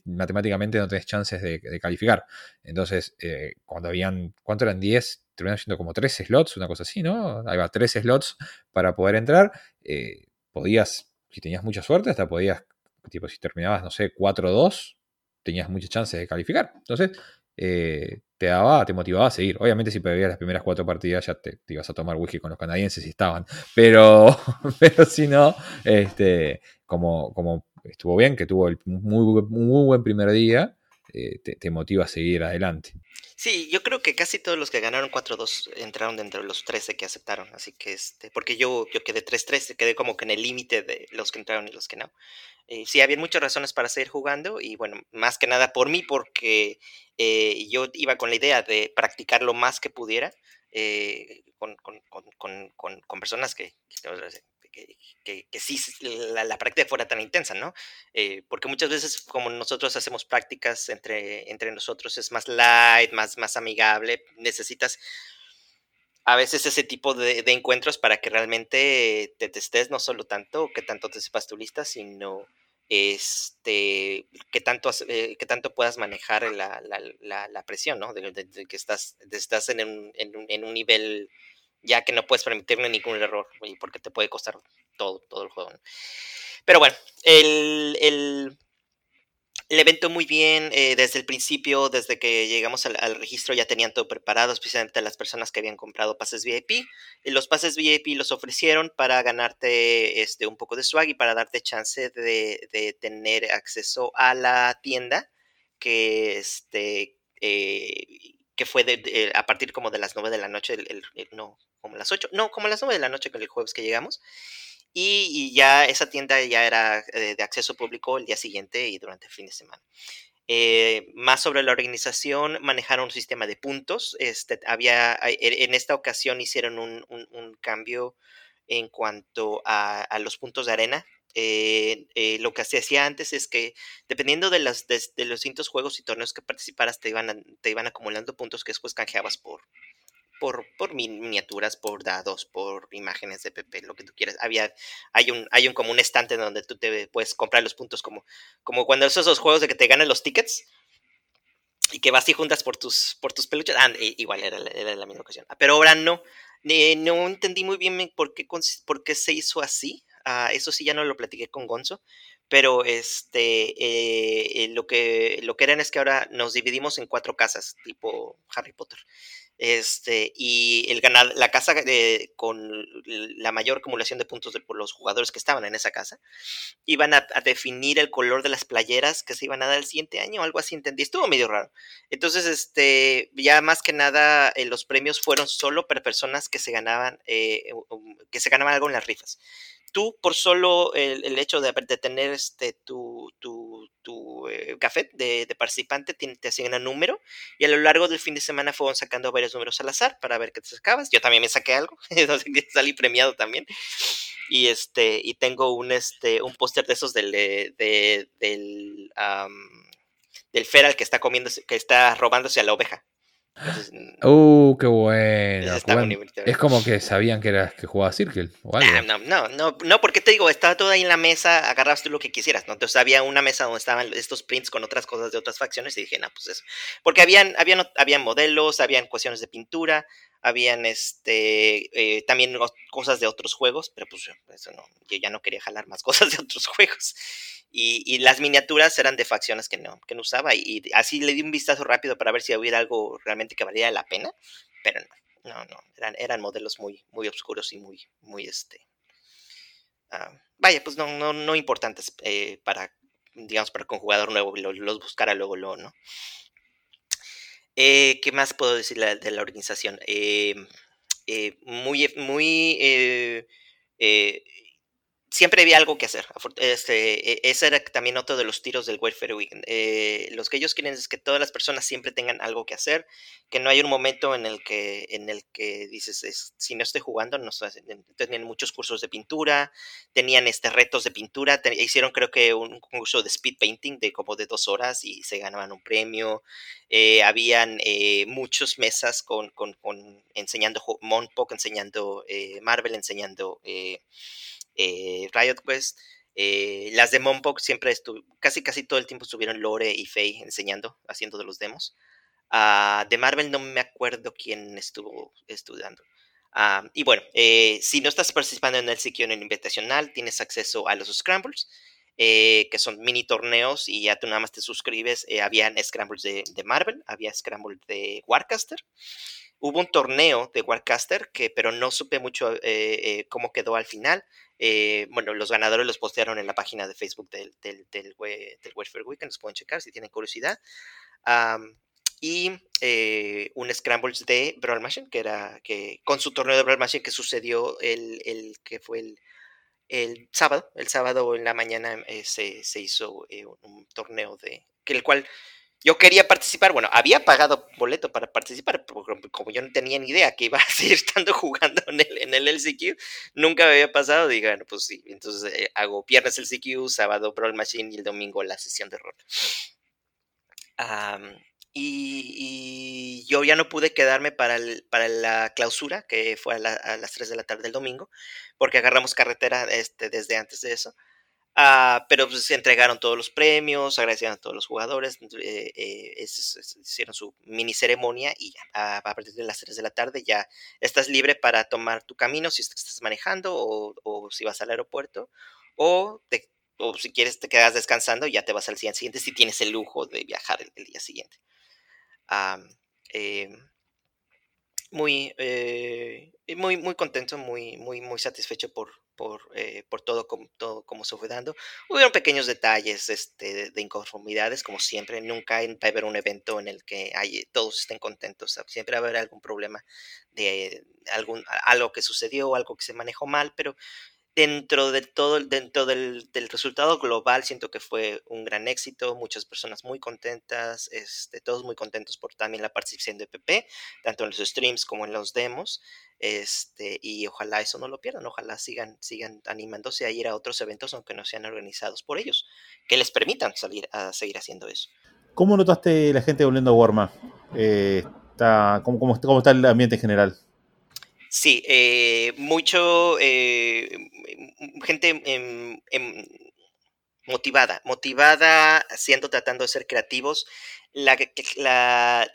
matemáticamente no tenés chances de, calificar. Entonces, eh, cuando habían, ¿cuánto eran? 10, terminaron siendo como 13 slots, una cosa así, ¿no? Ahí va, 13 slots para poder entrar. Eh, podías, si tenías mucha suerte, hasta podías, tipo, si terminabas, no sé, 4-2, tenías muchas chances de calificar. Entonces, eh, te daba, te motivaba a seguir. Obviamente, si perdías las primeras cuatro partidas, ya te, ibas a tomar whisky con los canadienses si estaban. Pero, pero si no, este, como, como estuvo bien, que tuvo el muy, muy buen primer día, eh, te, motiva a seguir adelante. Sí, yo creo que casi todos los que ganaron 4-2 entraron dentro de los 13 que aceptaron, así que este, porque yo, yo quedé 3-3, quedé como que en el límite de los que entraron y los que no. Eh, sí, había muchas razones para seguir jugando y bueno, más que nada por mí, porque eh, yo iba con la idea de practicar lo más que pudiera eh, con, con, con, con, personas que, que, que, sí la, práctica fuera tan intensa, ¿no? porque muchas veces como nosotros hacemos prácticas entre, entre nosotros es más light, más, más amigable, necesitas a veces ese tipo de, encuentros para que realmente te testes no solo tanto, que tanto te sepas tu lista, sino este, que tanto, eh, que tanto puedas manejar la, la, la, presión, ¿no? De, que estás, estás en, un, en, un, nivel ya que no puedes permitirle ningún error, porque te puede costar todo, todo el juego. Pero bueno, el, el evento muy bien eh, desde el principio, desde que llegamos al, registro ya tenían todo preparado, especialmente las personas que habían comprado pases VIP. Y los pases VIP los ofrecieron para ganarte este, un poco de swag y para darte chance de, tener acceso a la tienda que, este, eh, que fue a partir como de las 9 de la noche, no, como las 8, no, como las 9 de la noche con el jueves que llegamos. Y, ya esa tienda ya era eh, de acceso público el día siguiente y durante el fin de semana. Eh, más sobre la organización, manejaron un sistema de puntos. Este, había, e, en esta ocasión hicieron un, cambio en cuanto a, los puntos de arena. Eh, lo que se hacía antes es que dependiendo de, las, de, los distintos juegos y torneos que participaras, te iban, te iban acumulando puntos que después canjeabas por, por, por miniaturas, por dados, por imágenes de PP, lo que tú quieras. Había, hay un, hay un como un estante donde tú te puedes comprar los puntos como, como cuando esos, esos juegos de que te ganan los tickets y que vas y juntas por tus, por tus peluches. Ah, igual era, era la misma ocasión. Pero ahora no. no entendí muy bien por qué, por qué se hizo así. Ah, eso sí ya no lo platiqué con Gonzo. Pero este eh, eh, lo, que, lo que eran es que ahora nos dividimos en cuatro casas, tipo Harry Potter. Este, y el ganar, la casa con la mayor acumulación de puntos de, por los jugadores que estaban en esa casa, iban a, definir el color de las playeras que se iban a dar el siguiente año, algo así entendí. Estuvo medio raro. Entonces, este, ya más que nada, eh, los premios fueron solo para personas que se ganaban, que se ganaban algo en las rifas. Tú por solo el, hecho de, de, tener este, tu, tu, tu eh, café de, de, participante te, te asignan un número y a lo largo del fin de semana fueron sacando varios números al azar para ver qué te sacabas. Yo también me saqué algo, salí premiado también. Y este, y tengo un este, un póster de esos del, de, del, del Feral que está comiendo, que está robándose a la oveja. Uh, qué bueno. es como que sabían que eras que jugaba Circle o algo. no, no, no, no, porque te digo, estaba todo ahí en la mesa, agarrabas tú lo que quisieras, ¿no? Entonces había una mesa donde estaban estos prints con otras cosas de otras facciones y dije, no, pues eso. Porque habían, habían, habían modelos, habían cuestiones de pintura, habían este eh, también cosas de otros juegos, pero pues eso no, yo ya no quería jalar más cosas de otros juegos. Y, las miniaturas eran de facciones que no, que no usaba. Y, así le di un vistazo rápido para ver si hubiera algo realmente que valiera la pena. Pero no, no, no. Eran, modelos muy, muy oscuros y muy, muy este. Ah, vaya, pues no, no, no importantes eh, para, digamos, para que un jugador nuevo los buscara luego, luego, ¿no? Eh, ¿Qué más puedo decir de la organización? Eh, muy, muy siempre había algo que hacer. Este, e, ese era también otro de los tiros del Welfare Weekend. Eh, los que ellos quieren es que todas las personas siempre tengan algo que hacer, que no hay un momento en el que, en el que dices, si no estoy jugando, no tenían muchos cursos de pintura, tenían este, retos de pintura, hicieron creo que un curso de speed painting de como de dos horas y se ganaban un premio. Eh, habían eh, muchas mesas con, con, con enseñando Monpok, enseñando Marvel, enseñando eh, Riot Quest. Eh, las de Monpok siempre casi casi todo el tiempo estuvieron Lore y Faye enseñando, haciendo de los demos. Ah, de Marvel no me acuerdo quién estuvo estudiando. Ah, y bueno, eh, si no estás participando en el sitio en el invitacional, tienes acceso a los Scrambles, que son mini torneos y ya tú nada más te suscribes. habían Scrambles de, de, Marvel, había Scramble de Warcaster. Hubo un torneo de Warcaster, que, pero no supe mucho cómo quedó al final. Eh, bueno, los ganadores los postearon en la página de Facebook del, del, del, del Welfare Weekend, los pueden checar si tienen curiosidad. y eh, un Scrambles de Brawl Machine, que era que con su torneo de Brawl Machine que sucedió el, el que fue el, el, sábado, el sábado en la mañana eh, se, se, hizo un torneo de que el cual yo quería participar, bueno, había pagado boleto para participar, pero como yo no tenía ni idea que iba a seguir estando jugando en el, en el LCQ, nunca me había pasado, digo, bueno, pues sí, entonces eh, hago viernes LCQ, sábado Brawl Machine y el domingo la sesión de rol. y, yo ya no pude quedarme para, para la clausura, que fue a, las 3 de la tarde del domingo, porque agarramos carretera este, desde antes de eso. Ah, pero pues, se entregaron todos los premios, agradecieron a todos los jugadores, eh, eh, hicieron su mini ceremonia y ya, a, partir de las 3 de la tarde ya estás libre para tomar tu camino si estás manejando o, si vas al aeropuerto o, o, si quieres te quedas descansando ya te vas al día siguiente si tienes el lujo de viajar el, día siguiente. Em, muy, eh, muy, muy contento, muy, muy, muy satisfecho por, por, eh, por todo, como, todo como se fue dando. Hubieron pequeños detalles este, de inconformidades, como siempre. Nunca va a haber un evento en el que todos estén contentos. Siempre va a haber algún problema de algún, algo que sucedió, algo que se manejó mal, pero dentro de todo, dentro del, resultado global, siento que fue un gran éxito, muchas personas muy contentas, este, todos muy contentos por también la participación de PP, tanto en los streams como en los demos, este, y ojalá eso no lo pierdan, ojalá sigan, sigan animándose a ir a otros eventos aunque no sean organizados por ellos, que les permitan salir a seguir haciendo eso. ¿Cómo notaste la gente volviendo a Warma? Eh, está, ¿cómo, cómo está el ambiente en general? Sí, eh, mucho eh, gente em, em, motivada, motivada, haciendo, tratando de ser creativos. La,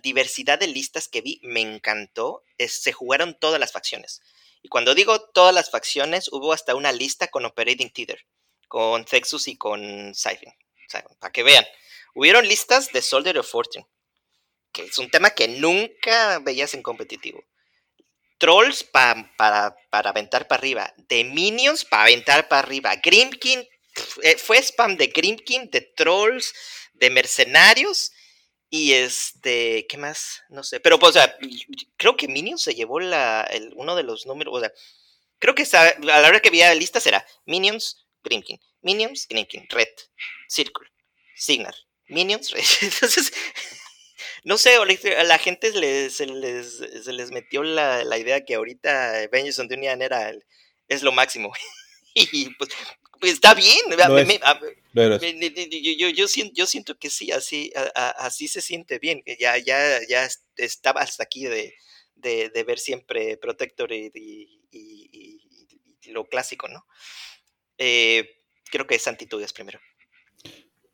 diversidad de listas que vi me encantó. se jugaron todas las facciones. Y cuando digo todas las facciones, hubo hasta una lista con Operating Tether, con Texus y con Siphon. para que vean. Hubieron listas de Soldier of Fortune, que es un tema que nunca veías en competitivo Trolls para, para aventar para arriba. De Minions para aventar para arriba. Grimkin, eh, fue spam de Grimkin, de Trolls, de Mercenarios. Y este, ¿qué más? No sé. Pero, pues, creo que Minions se llevó la, uno de los números. O sea, creo que a la hora que vi la lista será Minions, Grimkin, Minions, Grimkin, Red, Circle, Signar, Minions, Red. Entonces, no sé, a la gente se, les, metió la, idea que ahorita Avengers on Union era es lo máximo. y pues, pues, está bien. yo, siento, que sí, así, así se siente bien. Ya, ya, ya estaba hasta aquí de, ver siempre Protector y, lo clásico, ¿no? Eh, creo que es Antitudes primero.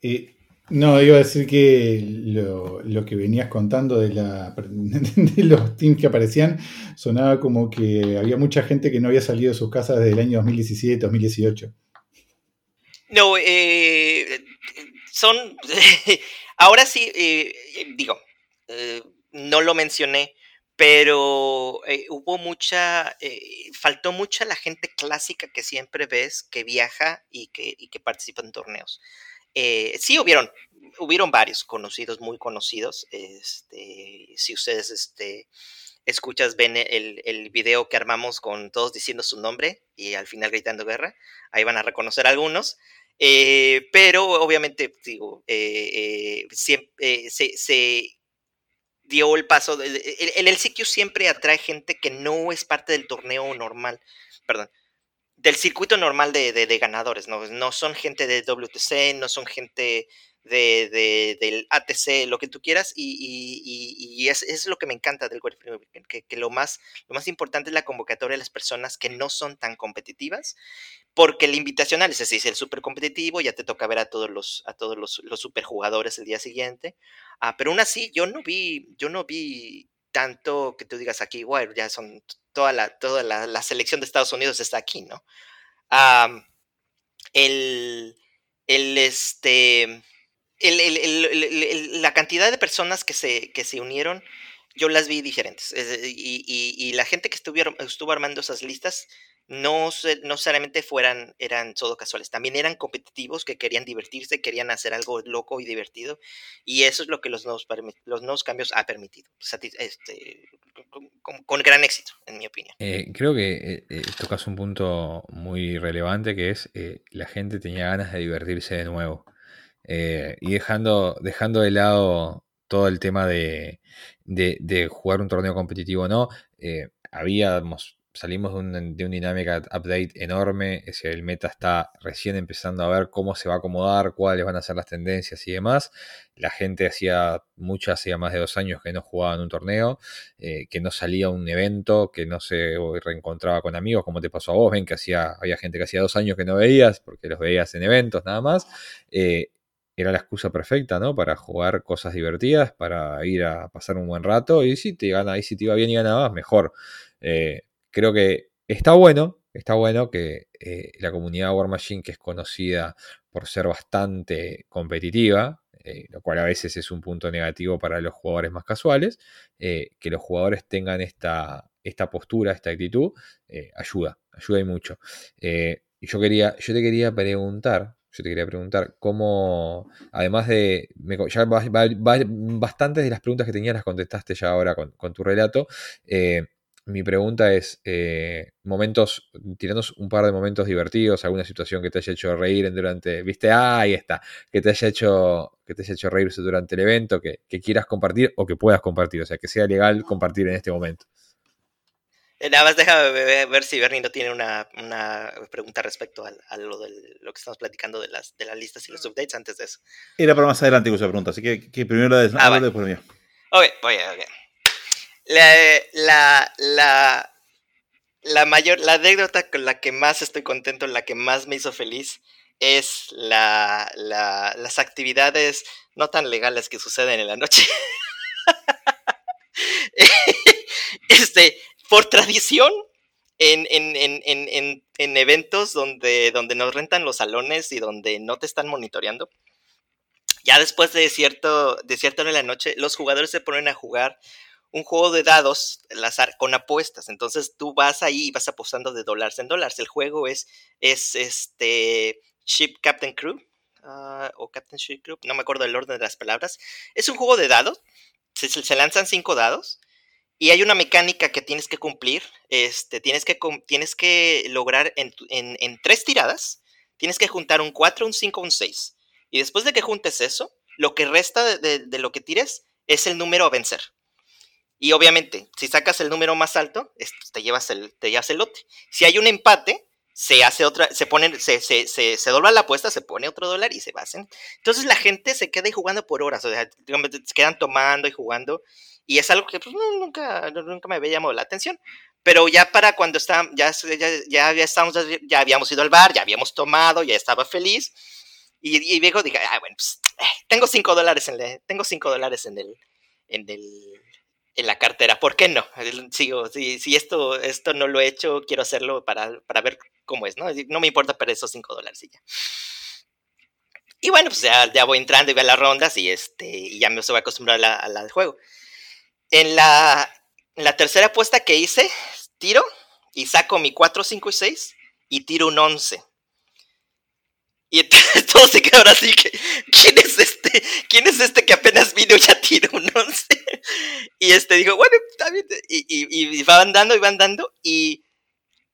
Eh, no, iba a decir que lo, que venías contando de, los teams que aparecían sonaba como que había mucha gente que no había salido de sus casas desde el año 2017, 2018. No, eh, son. ahora sí, eh, digo, eh, no lo mencioné, pero hubo mucha. faltó mucha la gente clásica que siempre ves que viaja y que, y que participa en torneos. Eh, sí, hubieron, hubieron varios conocidos, muy conocidos. Este, si ustedes este, escuchas, ven el, video que armamos con todos diciendo su nombre y al final gritando guerra, ahí van a reconocer algunos. Eh, pero obviamente, digo, eh, siempre, se, dio el paso. El, el, el siempre atrae gente que no es parte del torneo normal. Perdón, del circuito normal de, de, ganadores, ¿no? No son gente de WTC, no son gente de, del ATC, lo que tú quieras, y, es, es, lo que me encanta del World Weekend, que, que, lo, más, lo más importante es la convocatoria de las personas que no son tan competitivas, porque el invitacional es es el súper competitivo, ya te toca ver a todos los, a todos los, los super jugadores el día siguiente, ah, pero aún así yo no vi, yo no vi tanto que tú digas aquí, bueno, ya son toda la, toda la, selección de Estados Unidos está aquí, ¿no? el, el, este, la cantidad de personas que se, que se unieron, yo las vi diferentes. Y, y, la gente que estuvieron, estuvo armando esas listas no, no necesariamente fueran, eran solo casuales, también eran competitivos que querían divertirse, querían hacer algo loco y divertido, y eso es lo que los nuevos, los nuevos cambios ha permitido, este, con, gran éxito, en mi opinión. Eh, creo que eh, eh, tocas un punto muy relevante que es la gente tenía ganas de divertirse de nuevo, y dejando, dejando de lado todo el tema de, de, de jugar un torneo competitivo o no, habíamos salimos de un, de Dynamic Update enorme, el meta está recién empezando a ver cómo se va a acomodar, cuáles van a ser las tendencias y demás. La gente hacía mucho, hacía más de dos años que no jugaba en un torneo, eh, que no salía a un evento, que no se reencontraba con amigos, como te pasó a vos, ven que hacía, había gente que hacía dos años que no veías, porque los veías en eventos nada más. Eh, era la excusa perfecta, ¿no? Para jugar cosas divertidas, para ir a pasar un buen rato. Y si te gana, y si te iba bien y ganabas, mejor. Eh, creo que está bueno, está bueno que eh, la comunidad War Machine, que es conocida por ser bastante competitiva, eh, lo cual a veces es un punto negativo para los jugadores más casuales, eh, que los jugadores tengan esta, esta postura, esta actitud, ayuda, ayuda y mucho. y yo, quería, yo te quería preguntar, yo te quería preguntar cómo, además de, ya bastantes de las preguntas que tenías las contestaste ya ahora con, con tu relato, mi pregunta es, eh, momentos, tiranos un par de momentos divertidos, alguna situación que te haya hecho reír durante, viste, ah, ahí está, que te haya hecho, que te haya hecho reírse durante el evento, que, quieras compartir o que puedas compartir, o sea, que sea legal compartir en este momento. Eh, nada más déjame ver si Bernie no tiene una, pregunta respecto a, lo, de lo que estamos platicando de las, de las listas y los updates antes de eso. Era para más adelante esa pregunta, así que, primero la de ah, después mía. Ok, voy okay la, la, la, mayor, la anécdota con la que más estoy contento, la que más me hizo feliz, es la, las actividades no tan legales que suceden en la noche. este, por tradición, en, en, eventos donde, donde nos rentan los salones y donde no te están monitoreando, ya después de cierto, de cierta hora de la noche, los jugadores se ponen a jugar un juego de dados con apuestas. Entonces tú vas ahí y vas apostando de dólares en dólares. El juego es, es este Ship Captain Crew ah, o Captain Ship Crew, no me acuerdo el orden de las palabras. Es un juego de dados. Se, lanzan cinco dados Y hay una mecánica que tienes que cumplir, este, tienes, que, tienes que lograr en, en, tres tiradas, tienes que juntar un 4, un 5, un 6. Y después de que juntes eso, lo que resta de, de, lo que tires es el número a vencer. Y obviamente, si sacas el número más alto, te llevas el, te llevas el lote. Si hay un empate, se hace otra, se pone, se, se, se, se, dobla la apuesta, se pone otro dólar y se va. Entonces la gente se queda ahí jugando por horas, o sea, se quedan tomando y jugando, y es algo que pues, nunca, nunca me había llamado la atención. Pero ya para cuando está, ya, ya, ya, estamos, ya habíamos ido al bar, ya habíamos tomado, ya estaba feliz, y, y viejo dije, ah, bueno, pues, tengo cinco dólares en el, tengo cinco dólares en el, en el, en la cartera, ¿por qué no? Sigo, si, si esto, esto no lo he hecho, quiero hacerlo para, para ver cómo es, ¿no? No me importa perder esos 5 dólares y ya. Y bueno, pues ya, ya, voy entrando y veo las rondas y, este, y ya me estoy acostumbrado a la, del juego. En la, la tercera apuesta que hice, tiro y saco mi 4, 5 y 6 y tiro un 11. Y entonces todo se así que, ¿quién es este? ¿Quién es este que apenas vino y ya tiró un 11? Y este dijo, bueno, está bien. Y, y, y va andando y va andando y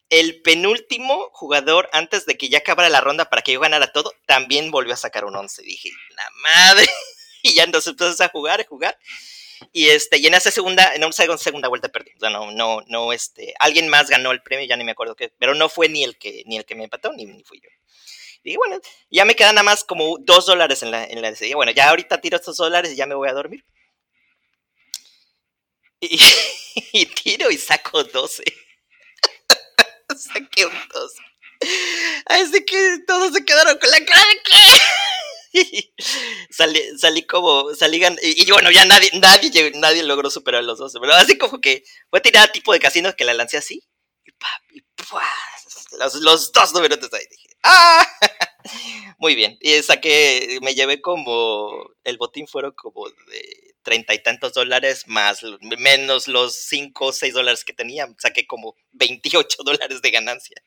el penúltimo jugador, antes de que ya acabara la ronda para que yo ganara todo, también volvió a sacar un 11. Dije, la madre. Y ya entonces empezamos a jugar, a jugar. Y este, y en esa segunda, en una segunda vuelta perdí. O sea, no, no, no, este, alguien más ganó el premio, ya ni me acuerdo qué, pero no fue ni el que, ni el que me empató, ni, fui yo. Y bueno, ya me quedan nada más como dos dólares en la, en la Bueno, ya ahorita tiro estos dólares y ya me voy a dormir. Y, y tiro y saco 12. saqué un 2. Así que todos se quedaron con la cara de que. salí, salí como, salí y, bueno, ya nadie, nadie, nadie logró superar los dos, pero así como que fue tirada tipo de casino que la lancé así, los, los, dos números ahí, dije, ¡ah! Muy bien, y saqué, me llevé como, el botín fueron como de treinta y tantos dólares más menos los cinco o seis dólares que tenía, saqué como 28 dólares de ganancia.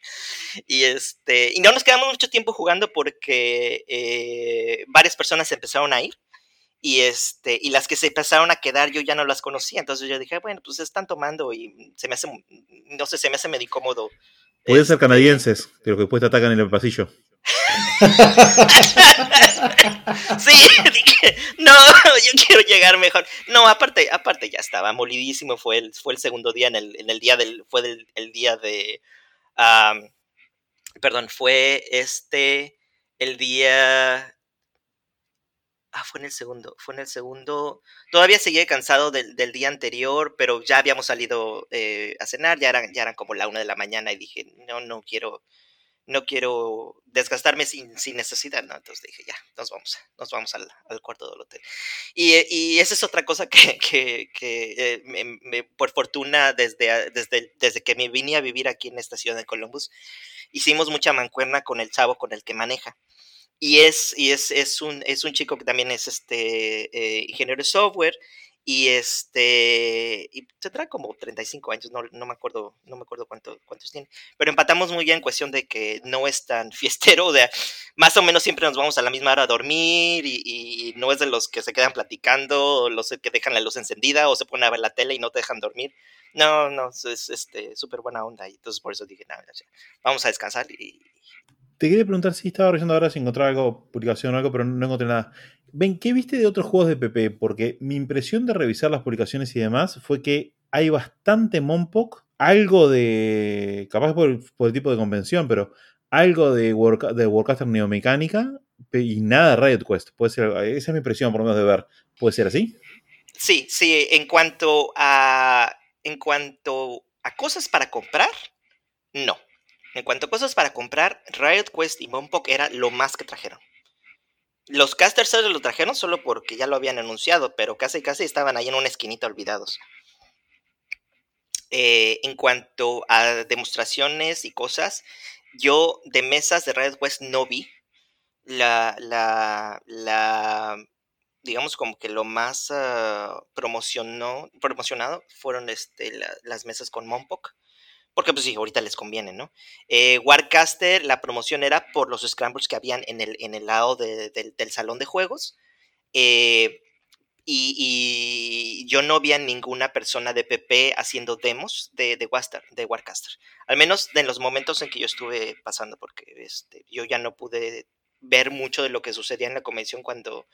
Y este, y no nos quedamos mucho tiempo jugando porque eh, varias personas empezaron a ir. Y este, y las que se empezaron a quedar, yo ya no las conocía. Entonces yo dije, bueno, pues están tomando y se me hace, no sé, se me hace medio incómodo. Pueden ser este canadienses, pero que después te atacan en el pasillo. sí, dije, no, yo quiero llegar mejor. No, aparte, aparte ya estaba molidísimo, fue el, fue el segundo día, en el, en el día del, fue del, el día de, perdón, fue este, el día, ah, fue en el segundo, fue en el segundo, todavía seguía cansado del, del día anterior, pero ya habíamos salido eh, a cenar, ya eran, ya eran como la una de la mañana y dije, no, no quiero no quiero desgastarme sin, sin, necesidad, ¿no? Entonces dije, ya, nos vamos, nos vamos al, al cuarto del hotel. Y, eh, y, esa es otra cosa que, que, que eh, me, por fortuna, desde, desde, desde que me vine a vivir aquí en esta ciudad de Columbus, hicimos mucha mancuerna con el chavo con el que maneja. Y es, y es, es, un, es un chico que también es este, eh, ingeniero de software y este, y tendrá como 35 años, no, no me acuerdo, no me acuerdo cuánto, cuántos tiene. Pero empatamos muy bien en cuestión de que no es tan fiestero, o sea, más o menos siempre nos vamos a la misma hora a dormir y, no es de los que se quedan platicando, o los que dejan la luz encendida o se ponen a ver la tele y no te dejan dormir. No, no, es este súper buena onda y entonces por eso dije, nada, vamos a descansar y, te quería preguntar si estaba revisando ahora si encontrar algo, publicación o algo, pero no encontré nada. Ven, ¿qué viste de otros juegos de PP? Porque mi impresión de revisar las publicaciones y demás fue que hay bastante Monpok, algo de. capaz por, el tipo de convención, pero algo de, Work, de Warcaster Neomecánica y nada de Riot Quest. Puede ser, esa es mi impresión, por lo menos, de ver. ¿Puede ser así? Sí, sí. En cuanto a. En cuanto a cosas para comprar, no. En cuanto a cosas para comprar, Riot Quest y Monpok era lo más que trajeron. Los casters se lo trajeron solo porque ya lo habían anunciado, pero casi casi estaban ahí en una esquinita olvidados. Eh, en cuanto a demostraciones y cosas, yo de mesas de Red West no vi. La, la, la digamos como que lo más uh, promocionó, promocionado fueron este, las mesas con Monpok. Porque pues sí, ahorita les conviene, ¿no? Eh, Warcaster, la promoción era por los scrambles que habían en el, en el lado del salón de juegos. Eh, y, yo no vi a ninguna persona de PP haciendo demos de, de, Warcaster. Al menos en los momentos en que yo estuve pasando, porque este, yo ya no pude ver mucho de lo que sucedía en la convención cuando,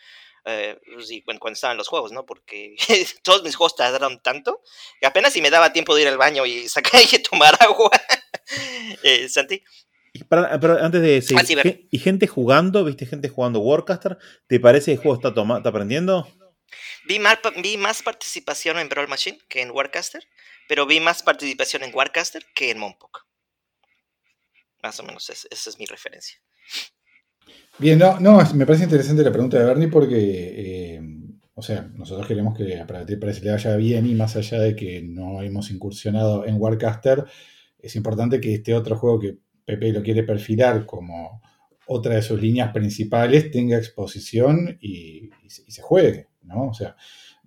eh, pues cuando, estaban los juegos, ¿no? Porque todos mis juegos tardaron tanto que apenas si me daba tiempo de ir al baño y sacar y tomar agua. eh, Santi. pero antes de seguir, ah, ¿y gente jugando? ¿Viste gente jugando Warcaster? ¿Te parece que el juego está, está aprendiendo? Vi más, vi más participación en Brawl Machine que en Warcaster, pero vi más participación en Warcaster que en Monpok. Más o menos, esa es mi referencia. Bien, no, no, me parece interesante la pregunta de Bernie porque, eh, o sea, nosotros queremos que a Pradetir le vaya bien y más allá de que no hemos incursionado en Warcaster, es importante que este otro juego que Pepe lo quiere perfilar como otra de sus líneas principales tenga exposición y, se juegue, ¿no? O sea,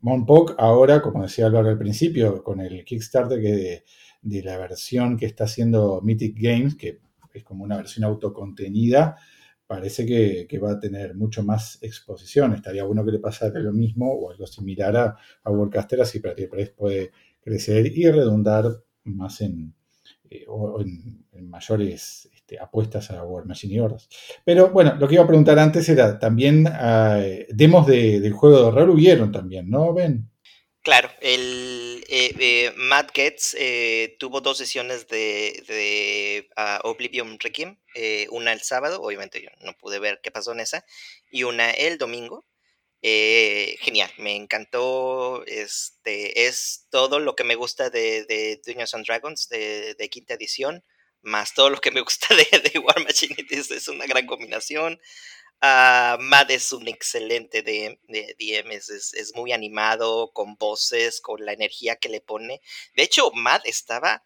Monpok ahora, como decía Álvaro al principio, con el Kickstarter que de, de la versión que está haciendo Mythic Games, que es como una versión autocontenida, parece que, va a tener mucho más exposición. Estaría bueno que le pasara lo mismo o algo similar a, a Warcaster, así que puede crecer y redundar más en, eh, en, mayores este, apuestas a War Machine y Hordas. Pero bueno, lo que iba a preguntar antes era también uh, demos del juego de horror hubieron también, ¿no, Ben? Claro, el eh, eh, Matt Getz eh, tuvo dos sesiones de, ah, Oblivion Requiem, una el sábado, obviamente yo no pude ver qué pasó en esa, y una el domingo. genial, me encantó, este, es todo lo que me gusta de, de Dungeons and Dragons de, quinta edición, más todo lo que me gusta de, de War Machine, es una gran combinación. Uh, Matt es un excelente DM, DM es, muy animado, con voces, con la energía que le pone. De hecho, Matt estaba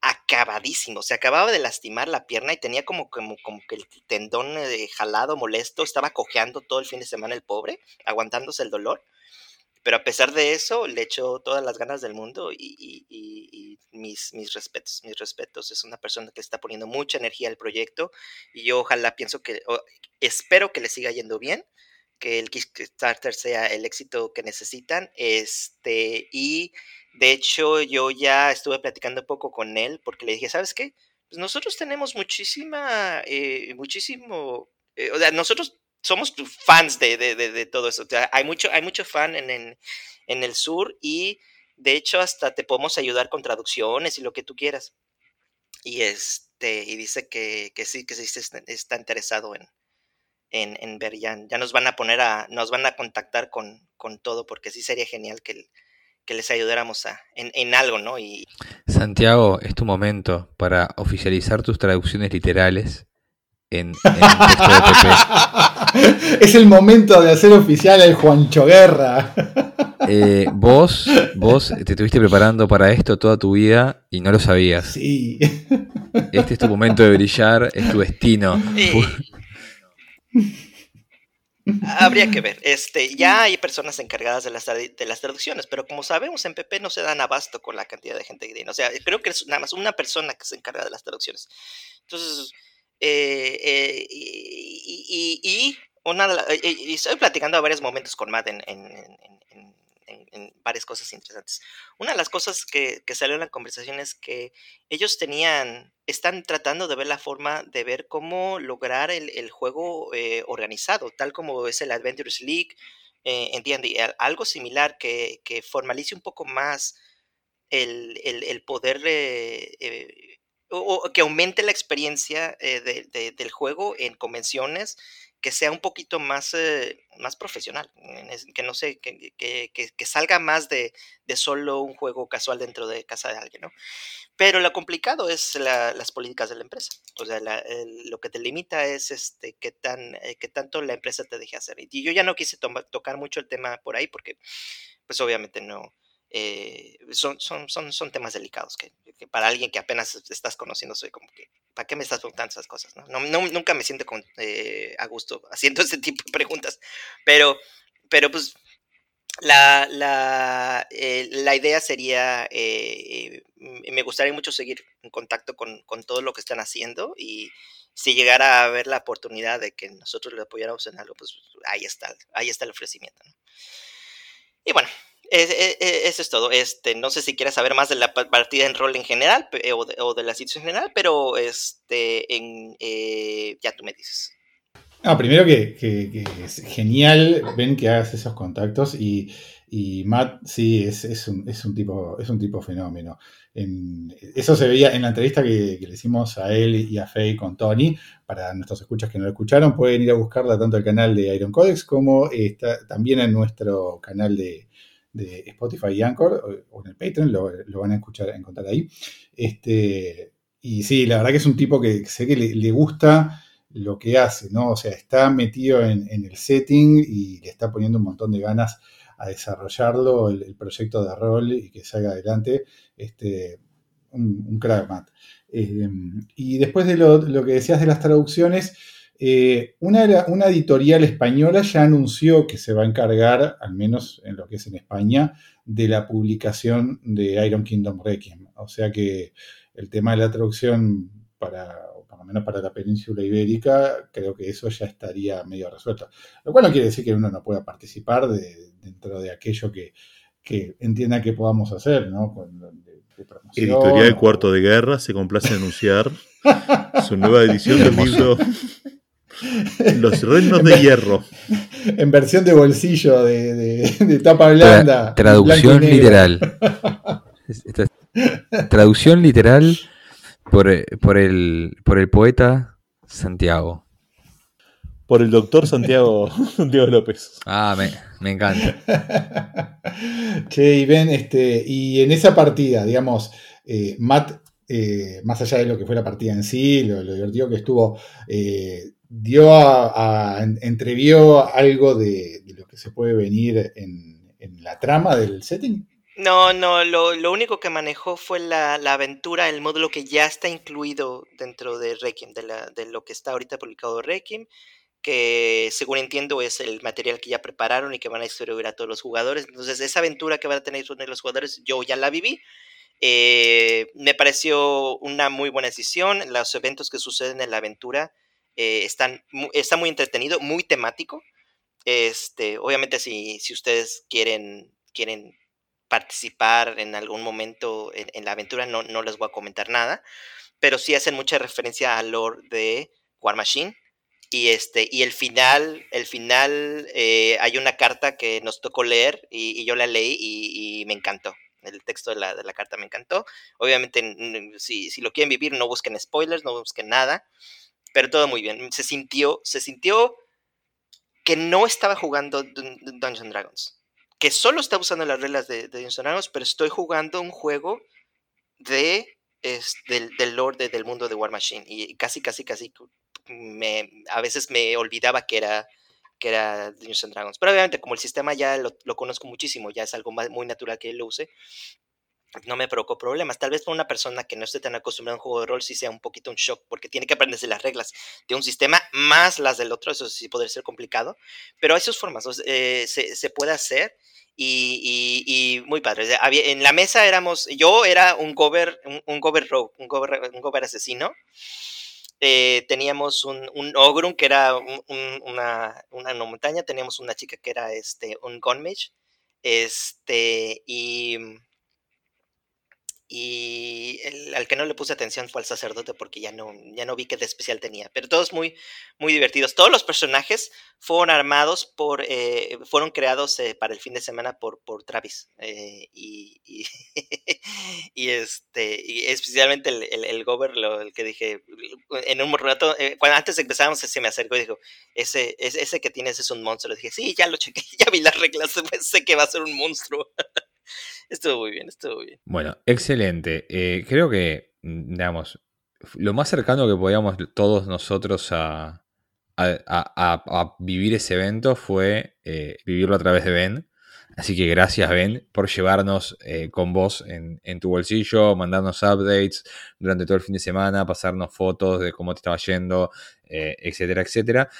acabadísimo, se acababa de lastimar la pierna y tenía como, como, como que el tendón eh, jalado, molesto, estaba cojeando todo el fin de semana el pobre, aguantándose el dolor. Pero a pesar de eso, le echo todas las ganas del mundo y, mis, mis respetos, mis respetos. Es una persona que está poniendo mucha energía al proyecto y yo ojalá pienso que, espero que le siga yendo bien, que el Kickstarter sea el éxito que necesitan. Este, y de hecho, yo ya estuve platicando un poco con él porque le dije, ¿sabes qué? Pues nosotros tenemos muchísima, eh, muchísimo, eh, o sea, nosotros somos fans de, de, de, todo eso. hay, mucho, hay mucho fan en, en, en, el sur y de hecho hasta te podemos ayudar con traducciones y lo que tú quieras. Y, este, y dice que, que sí, que sí está, interesado en, en, en, ver. Ya, ya nos van a poner a, nos van a contactar con, con todo porque sí sería genial que, que les ayudáramos a, en, en, algo, ¿no? Y... Santiago, es tu momento para oficializar tus traducciones literales en, Es el momento de hacer oficial el Juancho Guerra. Eh, vos, vos te estuviste preparando para esto toda tu vida y no lo sabías. Sí. Este es tu momento de brillar, es tu destino. Habría que ver. Este, ya hay personas encargadas de las, de las traducciones, pero como sabemos, en PP no se dan abasto con la cantidad de gente que tiene. O sea, creo que es nada más una persona que se encarga de las traducciones. Entonces, eh, eh, y, una, eh, y, estoy platicando a varios momentos con Matt en, en, varias cosas interesantes. Una de las cosas que, que, salió en la conversación es que ellos tenían, están tratando de ver la forma de ver cómo lograr el, juego organizado, tal como es el Adventures League en D&D, algo similar que, formalice un poco más el poder o, que aumente la experiencia eh, del juego en convenciones, que sea un poquito más, eh, más profesional, que no sé, que, que, salga más de, de, solo un juego casual dentro de casa de alguien, ¿no? Pero lo complicado es las políticas de la empresa. O sea, lo que te limita es este, qué, tan, eh, qué tanto la empresa te deje hacer. Y yo ya no quise tocar mucho el tema por ahí porque, pues obviamente no, eh, son, son, son, son temas delicados que, para alguien que apenas estás conociendo soy como que, ¿para qué me estás preguntando esas cosas? No? No, nunca me siento con, eh, a gusto haciendo ese tipo de preguntas, pero, pero pues la, la, eh, la idea sería, me gustaría mucho seguir en contacto con, con, todo lo que están haciendo y si llegara a haber la oportunidad de que nosotros le apoyáramos en algo, pues ahí está, ahí está el ofrecimiento. Y bueno, e, e, eso es todo. Este, no sé si quieres saber más de la partida en rol en general o de, o de la situación en general, pero este, eh, ya tú me dices. Ah, primero que, es genial, ven que hagas esos contactos y, Matt sí es, un, tipo, es un tipo fenómeno. En, eso se veía en la entrevista que, le hicimos a él y a Faye con Tony. Para nuestros escuchas que no lo escucharon, pueden ir a buscarla tanto el canal de Iron Codex como también en nuestro canal de, de Spotify y Anchor o, en el Patreon, lo, lo, van a escuchar, encontrar ahí. Este, y sí, la verdad que es un tipo que sé que le, gusta lo que hace, ¿no? O sea, está metido en, el setting y le está poniendo un montón de ganas a desarrollarlo, el, proyecto de rol y que salga adelante. Este, un, un crack, Matt. Eh, y después de lo, que decías de las traducciones, eh, una, una, editorial española ya anunció que se va a encargar, al menos en lo que es en España, de la publicación de Iron Kingdom Requiem. O sea que el tema de la traducción para menos para la península ibérica, creo que eso ya estaría medio resuelto. Lo cual no quiere decir que uno no pueda participar dentro de aquello que, entienda que podamos hacer, ¿no? Editorial Cuarto de Guerra se complace en anunciar su nueva edición del libro Los Reinos de Hierro. En versión de bolsillo, de, tapa blanda. traducción literal. Traducción literal por, eh, por, el, por el poeta Santiago. Por el doctor Santiago, Santiago López. Ah, me, me encanta. che, y ven, este, y en esa partida, digamos, eh, Matt, eh, más allá de lo que fue la partida en sí, lo, divertido que estuvo, dio a, entrevió algo de, lo que se puede venir en, en la trama del setting. No, no, lo, lo, único que manejó fue la, la, aventura, el módulo que ya está incluido dentro de Requiem, de, la, de lo que está ahorita publicado Requiem, que según entiendo es el material que ya prepararon y que van a distribuir a todos los jugadores. Entonces, esa aventura que van a tener los jugadores, yo ya la viví. Eh, me pareció una muy buena decisión. Los eventos que suceden en la aventura eh, están, está muy entretenido, muy temático. Este, obviamente, si, si ustedes quieren, quieren participar en algún momento en, la aventura, no, no, les voy a comentar nada, pero sí hacen mucha referencia al lore de War Machine. Y, este, y el final, el final eh, hay una carta que nos tocó leer y, yo la leí y, me encantó. El texto de la, de la carta me encantó. Obviamente, si, si, lo quieren vivir, no busquen spoilers, no busquen nada. Pero todo muy bien. Se sintió, se sintió que no estaba jugando Dungeons Dragons que solo está usando las reglas de, de Dungeons pero estoy jugando un juego de, es, del, del lore del mundo de War Machine. Y casi, casi, casi me, a veces me olvidaba que era que era Dungeons Dragons. Pero obviamente como el sistema ya lo, lo conozco muchísimo, ya es algo muy natural que lo use, no me provocó problemas. Tal vez para una persona que no esté tan acostumbrada a un juego de rol sí sea un poquito un shock, porque tiene que aprenderse las reglas de un sistema más las del otro, eso sí puede ser complicado, pero hay sus formas, eh, se, se, puede hacer y, y, muy padre. en la mesa éramos, yo era un gober, un, un gober rogue, un gober, un gober asesino. Eh, teníamos un, un que era una, una, montaña, teníamos una chica que era este, un gunmage, este, y y el, al que no le puse atención fue al sacerdote porque ya no, ya no vi qué de especial tenía. Pero todos muy, muy divertidos. Todos los personajes fueron armados por, eh, fueron creados eh, para el fin de semana por, por Travis. Eh, y, y, este, especialmente el, el, el Gober, el que dije, en un rato, cuando antes empezábamos se me acercó y dijo, ese, ese, ese que tienes es un monstruo. Le dije, sí, ya lo chequé, ya vi las reglas, sé que va a ser un monstruo. Estuvo muy bien, estuvo bien. Bueno, excelente. Eh, creo que, mm, digamos, lo más cercano que podíamos todos nosotros a, a, vivir ese evento fue eh, vivirlo a través de Ben. Así que gracias Ben por llevarnos eh, con vos en, en, tu bolsillo, mandarnos updates durante todo el fin de semana, pasarnos fotos de cómo te estaba yendo, etcétera, etcétera.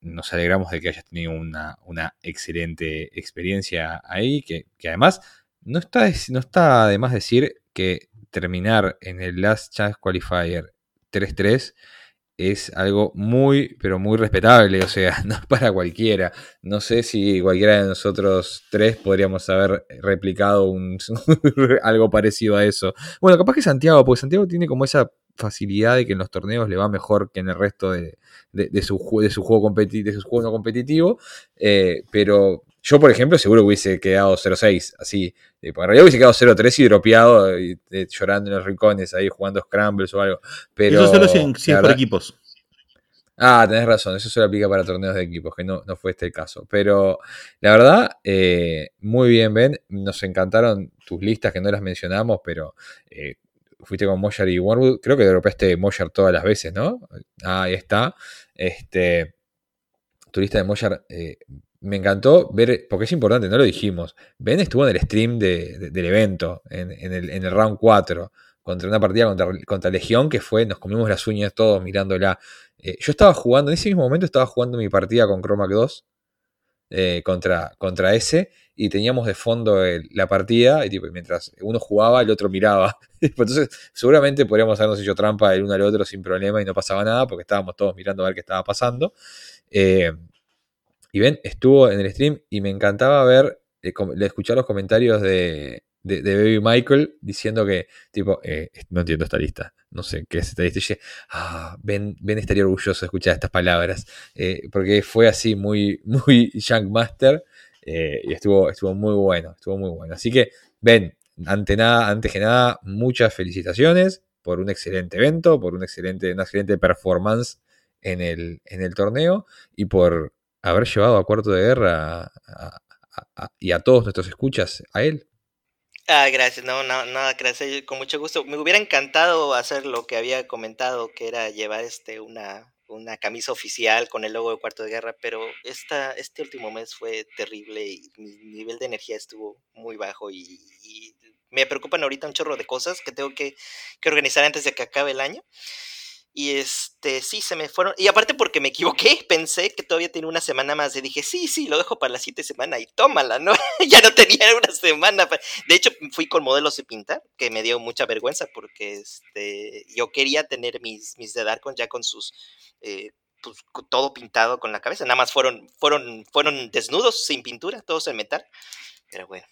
nos alegramos de que hayas tenido una, una excelente experiencia ahí, que, que además no está, no está de más decir que terminar en el Last Chance Qualifier 3-3 es algo muy, pero muy respetable, o sea, no es para cualquiera. No sé si cualquiera de nosotros tres podríamos haber replicado un, algo parecido a eso. Bueno, capaz que Santiago, porque Santiago tiene como esa facilidad de que en los torneos le va mejor que en el resto de, su, de su de su juego no competitivo, eh, pero yo, por ejemplo, seguro hubiese quedado 0-6, así. Eh, en realidad hubiese quedado 0-3 y dropeado, y, eh, llorando en los rincones, ahí jugando scrambles o algo. Pero, Eso solo si, es por equipos. Ah, tenés razón, eso solo aplica para torneos de equipos, que no, no fue este el caso. Pero la verdad, eh, muy bien, Ben. Nos encantaron tus listas que no las mencionamos, pero fuiste con Moshar y Warwood. Creo que dropeaste Moshar todas las veces, ¿no? Ah, ahí está. Este, tu lista de Moshar me encantó ver, porque es importante, no lo dijimos. Ben estuvo en el stream del evento, en, el, round 4, contra una partida contra, contra, Legión que fue, nos comimos las uñas todos mirándola. Eh, yo estaba jugando, en ese mismo momento estaba jugando mi partida con Chromac 2 eh, contra, contra ese, y teníamos de fondo la partida, y tipo, mientras uno jugaba, el otro miraba. Entonces, seguramente podríamos habernos hecho trampa el uno al otro sin problema y no pasaba nada, porque estábamos todos mirando a ver qué estaba pasando. Eh, y Ben estuvo en el stream y me encantaba ver, eh, escuchar los comentarios de, de, Baby Michael diciendo que, tipo, eh, no entiendo esta lista, no sé qué es esta lista. Y ah, ben, ben, estaría orgulloso de escuchar estas palabras, eh, porque fue así muy, muy Young Master y estuvo, estuvo muy bueno, estuvo muy bueno. Así que, Ben, ante nada, antes que nada, muchas felicitaciones por un excelente evento, por un excelente, una excelente performance en el, en el torneo y por haber llevado a Cuarto de Guerra y a todos nuestros escuchas a él. Ah, gracias, no, no, nada, gracias, con mucho gusto. Me hubiera encantado hacer lo que había comentado, que era llevar este una, una camisa oficial con el logo de Cuarto de Guerra, pero esta, este último mes fue terrible y mi nivel de energía estuvo muy bajo y, me preocupan ahorita un chorro de cosas que tengo que, que organizar antes de que acabe el año. Y este, sí, se me fueron. Y aparte porque me equivoqué, pensé que todavía tenía una semana más. Y dije, sí, sí, lo dejo para la siguiente semana y tómala, ¿no? ya no tenía una semana. De hecho, fui con modelos de pintar, que me dio mucha vergüenza porque este, yo quería tener mis, mis de Darkon ya con sus. Eh, pues, todo pintado con la cabeza. Nada más fueron, fueron, fueron desnudos, sin pintura, todos en metal. Pero bueno.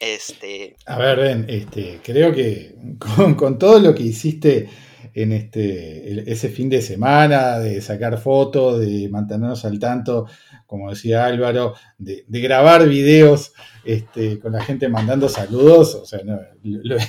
Este. A ver, Ben, este, creo que con, con todo lo que hiciste en este, ese fin de semana, de sacar fotos, de mantenernos al tanto, como decía Álvaro, de, grabar videos este, con la gente mandando saludos. O sea,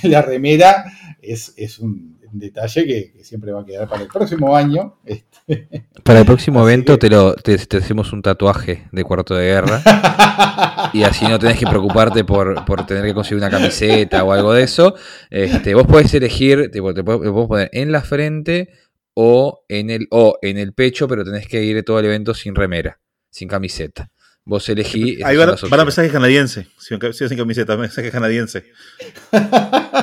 la remera es, es un detalle que, siempre va a quedar para el próximo año. Este. Para el próximo evento te, lo, te, hacemos un tatuaje de cuarto de guerra y así no tenés que preocuparte por, tener que conseguir una camiseta o algo de eso. Este, vos podés elegir, te, te podemos poner en la frente o en, el, o en el pecho, pero tenés que ir todo el evento sin remera, sin camiseta. Vos elegí. Ahí van, a mensaje canadiense. Si, si sin camiseta, mensaje canadiense.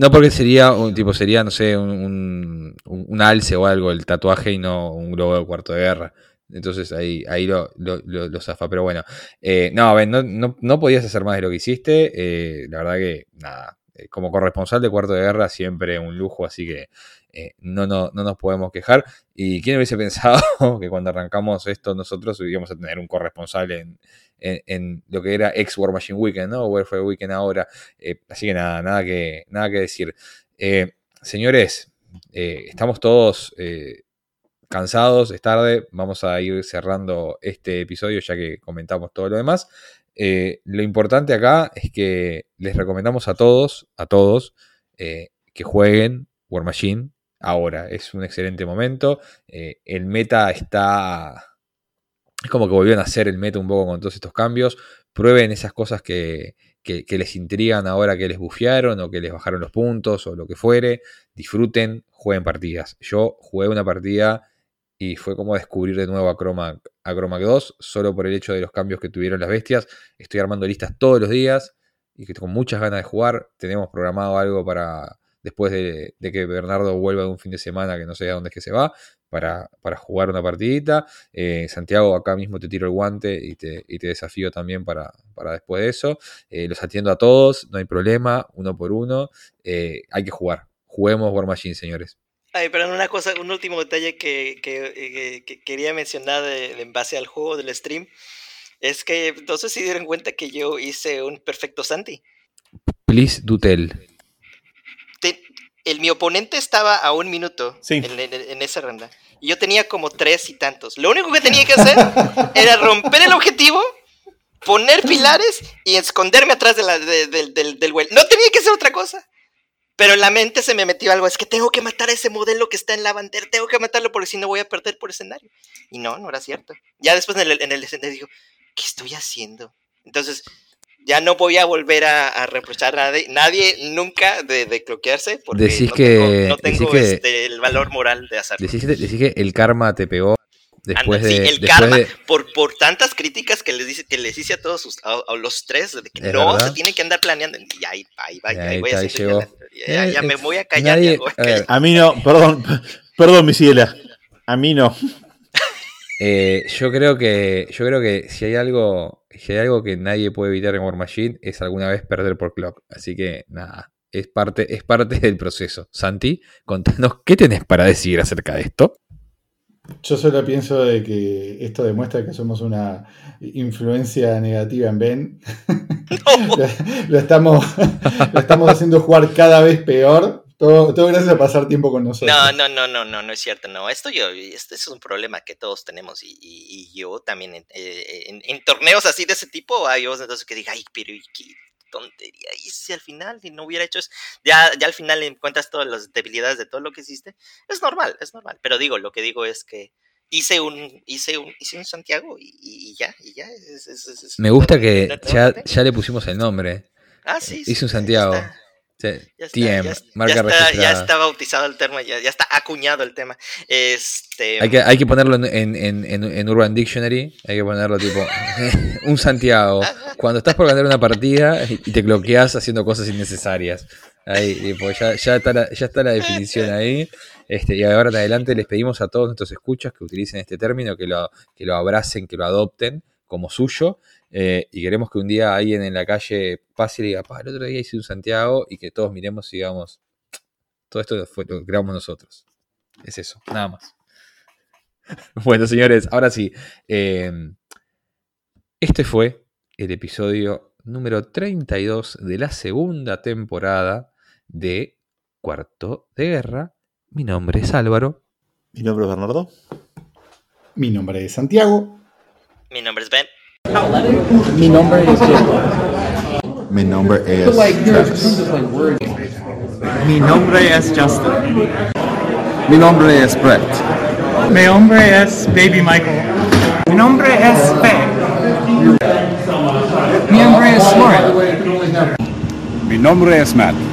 No, porque sería un tipo, sería, no sé, un, un, alce o algo, el tatuaje y no un globo de cuarto de guerra. Entonces ahí, ahí lo, lo, zafa. Pero bueno, eh, no, no, no, no, podías hacer más de lo que hiciste. Eh, la verdad que, nada, eh, como corresponsal de cuarto de guerra, siempre un lujo, así que no, no, no nos podemos quejar. ¿Y quién hubiese pensado que cuando arrancamos esto nosotros íbamos a tener un corresponsal en, en, lo que era ex War Machine Weekend, ¿no? Warfare Weekend ahora. Eh, así que nada, nada que, nada que decir. Eh, señores, eh, estamos todos cansados, es tarde, vamos a ir cerrando este episodio ya que comentamos todo lo demás. lo importante acá es que les recomendamos a todos, a todos, que jueguen War Machine ahora. Es un excelente momento. el meta está es como que volvieron a hacer el meta un poco con todos estos cambios. Prueben esas cosas que, les intrigan ahora que les bufiaron o que les bajaron los puntos o lo que fuere. Disfruten, jueguen partidas. Yo jugué una partida y fue como descubrir de nuevo a Chromac, a 2, solo por el hecho de los cambios que tuvieron las bestias. Estoy armando listas todos los días y que con muchas ganas de jugar. Tenemos programado algo para después de, de que Bernardo vuelva de un fin de semana que no sé a dónde es que se va para, jugar una partidita. Eh, Santiago, acá mismo te tiro el guante y te, desafío también para, después de eso. Eh, los atiendo a todos, no hay problema, uno por uno. Eh, hay que jugar. Juguemos War Machine, señores. Ay, pero una cosa, un último detalle que, que, que quería mencionar de- en base al juego del stream es que no sé si dieron cuenta que yo hice un perfecto Santi. Please do tell. El, mi oponente estaba a un minuto Sí. en, en- en esa ronda. Y yo tenía como tres y tantos. Lo único que tenía que hacer era romper el objetivo, poner pilares y esconderme atrás de la- de- del- del, del. No tenía que hacer otra cosa. Pero en la mente se me metió algo. Es que tengo que matar a ese modelo que está en la bandera. Tengo que matarlo porque si no voy a perder por escenario. Y no, no era cierto. Ya después en el, en el escenario digo, ¿qué estoy haciendo? Entonces, ya no voy a volver a, a reprochar a nadie, nadie nunca de, de cloquearse porque Decís no que- tengo, no decís tengo que- este, el valor moral de hacerlo. Decís, decís que el karma te pegó después Anda, sí, de. el después karma, de- por, por tantas críticas que les, dice, que les hice a todos sus- a, a los tres, de que no, verdad. se tiene que andar planeando. Y ahí, ahí va, Y ahí, ahí voy está, ahí haciendo llegó. ya, ya- ya Eh, me eh, voy a callar. nadie- ya voy a a ver, callar. A mí no, perdón, perdón, mi ciela. A mí no. Eh, yo creo que. Yo creo que si hay algo. Si hay algo que nadie puede evitar en War Machine es alguna vez perder por clock. Así que nada. Es parte, es parte del proceso. Santi, contanos qué tenés para decir acerca de esto. Yo solo pienso de que esto demuestra que somos una influencia negativa en Ben. No, lo, lo estamos, lo estamos haciendo jugar cada vez peor. Todo, todo gracias a pasar tiempo con nosotros. No, no, no, no, no, no es cierto, no. Esto yo, este es un problema que todos tenemos y, y- y yo también en, eh, en- en torneos así de ese tipo hay veces entonces que diga, ay, pero ¿y qué tontería hice al final y no hubiera hecho eso? Ya, ya al final encuentras todas las debilidades de todo lo que hiciste. Es normal, es normal. Pero digo, lo que digo es que hice un, hice un, hice un Santiago y, y- ya, y ya. es- es- es- es- Me gusta que ya, ya le pusimos el nombre. Ah, sí. sí, Hice un Santiago. está. Sí, Ya está, TM, ya, marca ya está, ya está bautizado el tema, ya, ya está acuñado el tema. Este, Hay que, hay que ponerlo en, en- en- en- en Urban Dictionary. Hay que ponerlo tipo un Santiago. Cuando estás por ganar una partida y te bloqueas haciendo cosas innecesarias. Ahí, tipo, ya, ya, está la, ya está la definición ahí. Este, y ahora en adelante les pedimos a todos nuestros escuchas que utilicen este término, que lo, que lo abracen, que lo adopten como suyo. Eh, y queremos que un día alguien en la calle pase y diga, pa, el otro día hice un Santiago y que todos miremos y digamos, todo esto fue, lo creamos nosotros. Es eso, nada más. Bueno, señores, ahora sí. eh, este fue el episodio número 32 de la segunda temporada de Cuarto de Guerra. Mi nombre es Álvaro. Mi nombre es Bernardo. Mi nombre es Santiago. mi nombre es Ben. Mi nombre es Diego. Mi nombre es Travis. Mi nombre es Justin. Mi nombre es Brett. Mi nombre es Baby Michael. Mi nombre es Faye. Mi nombre es Lauren. Mi nombre es Matt.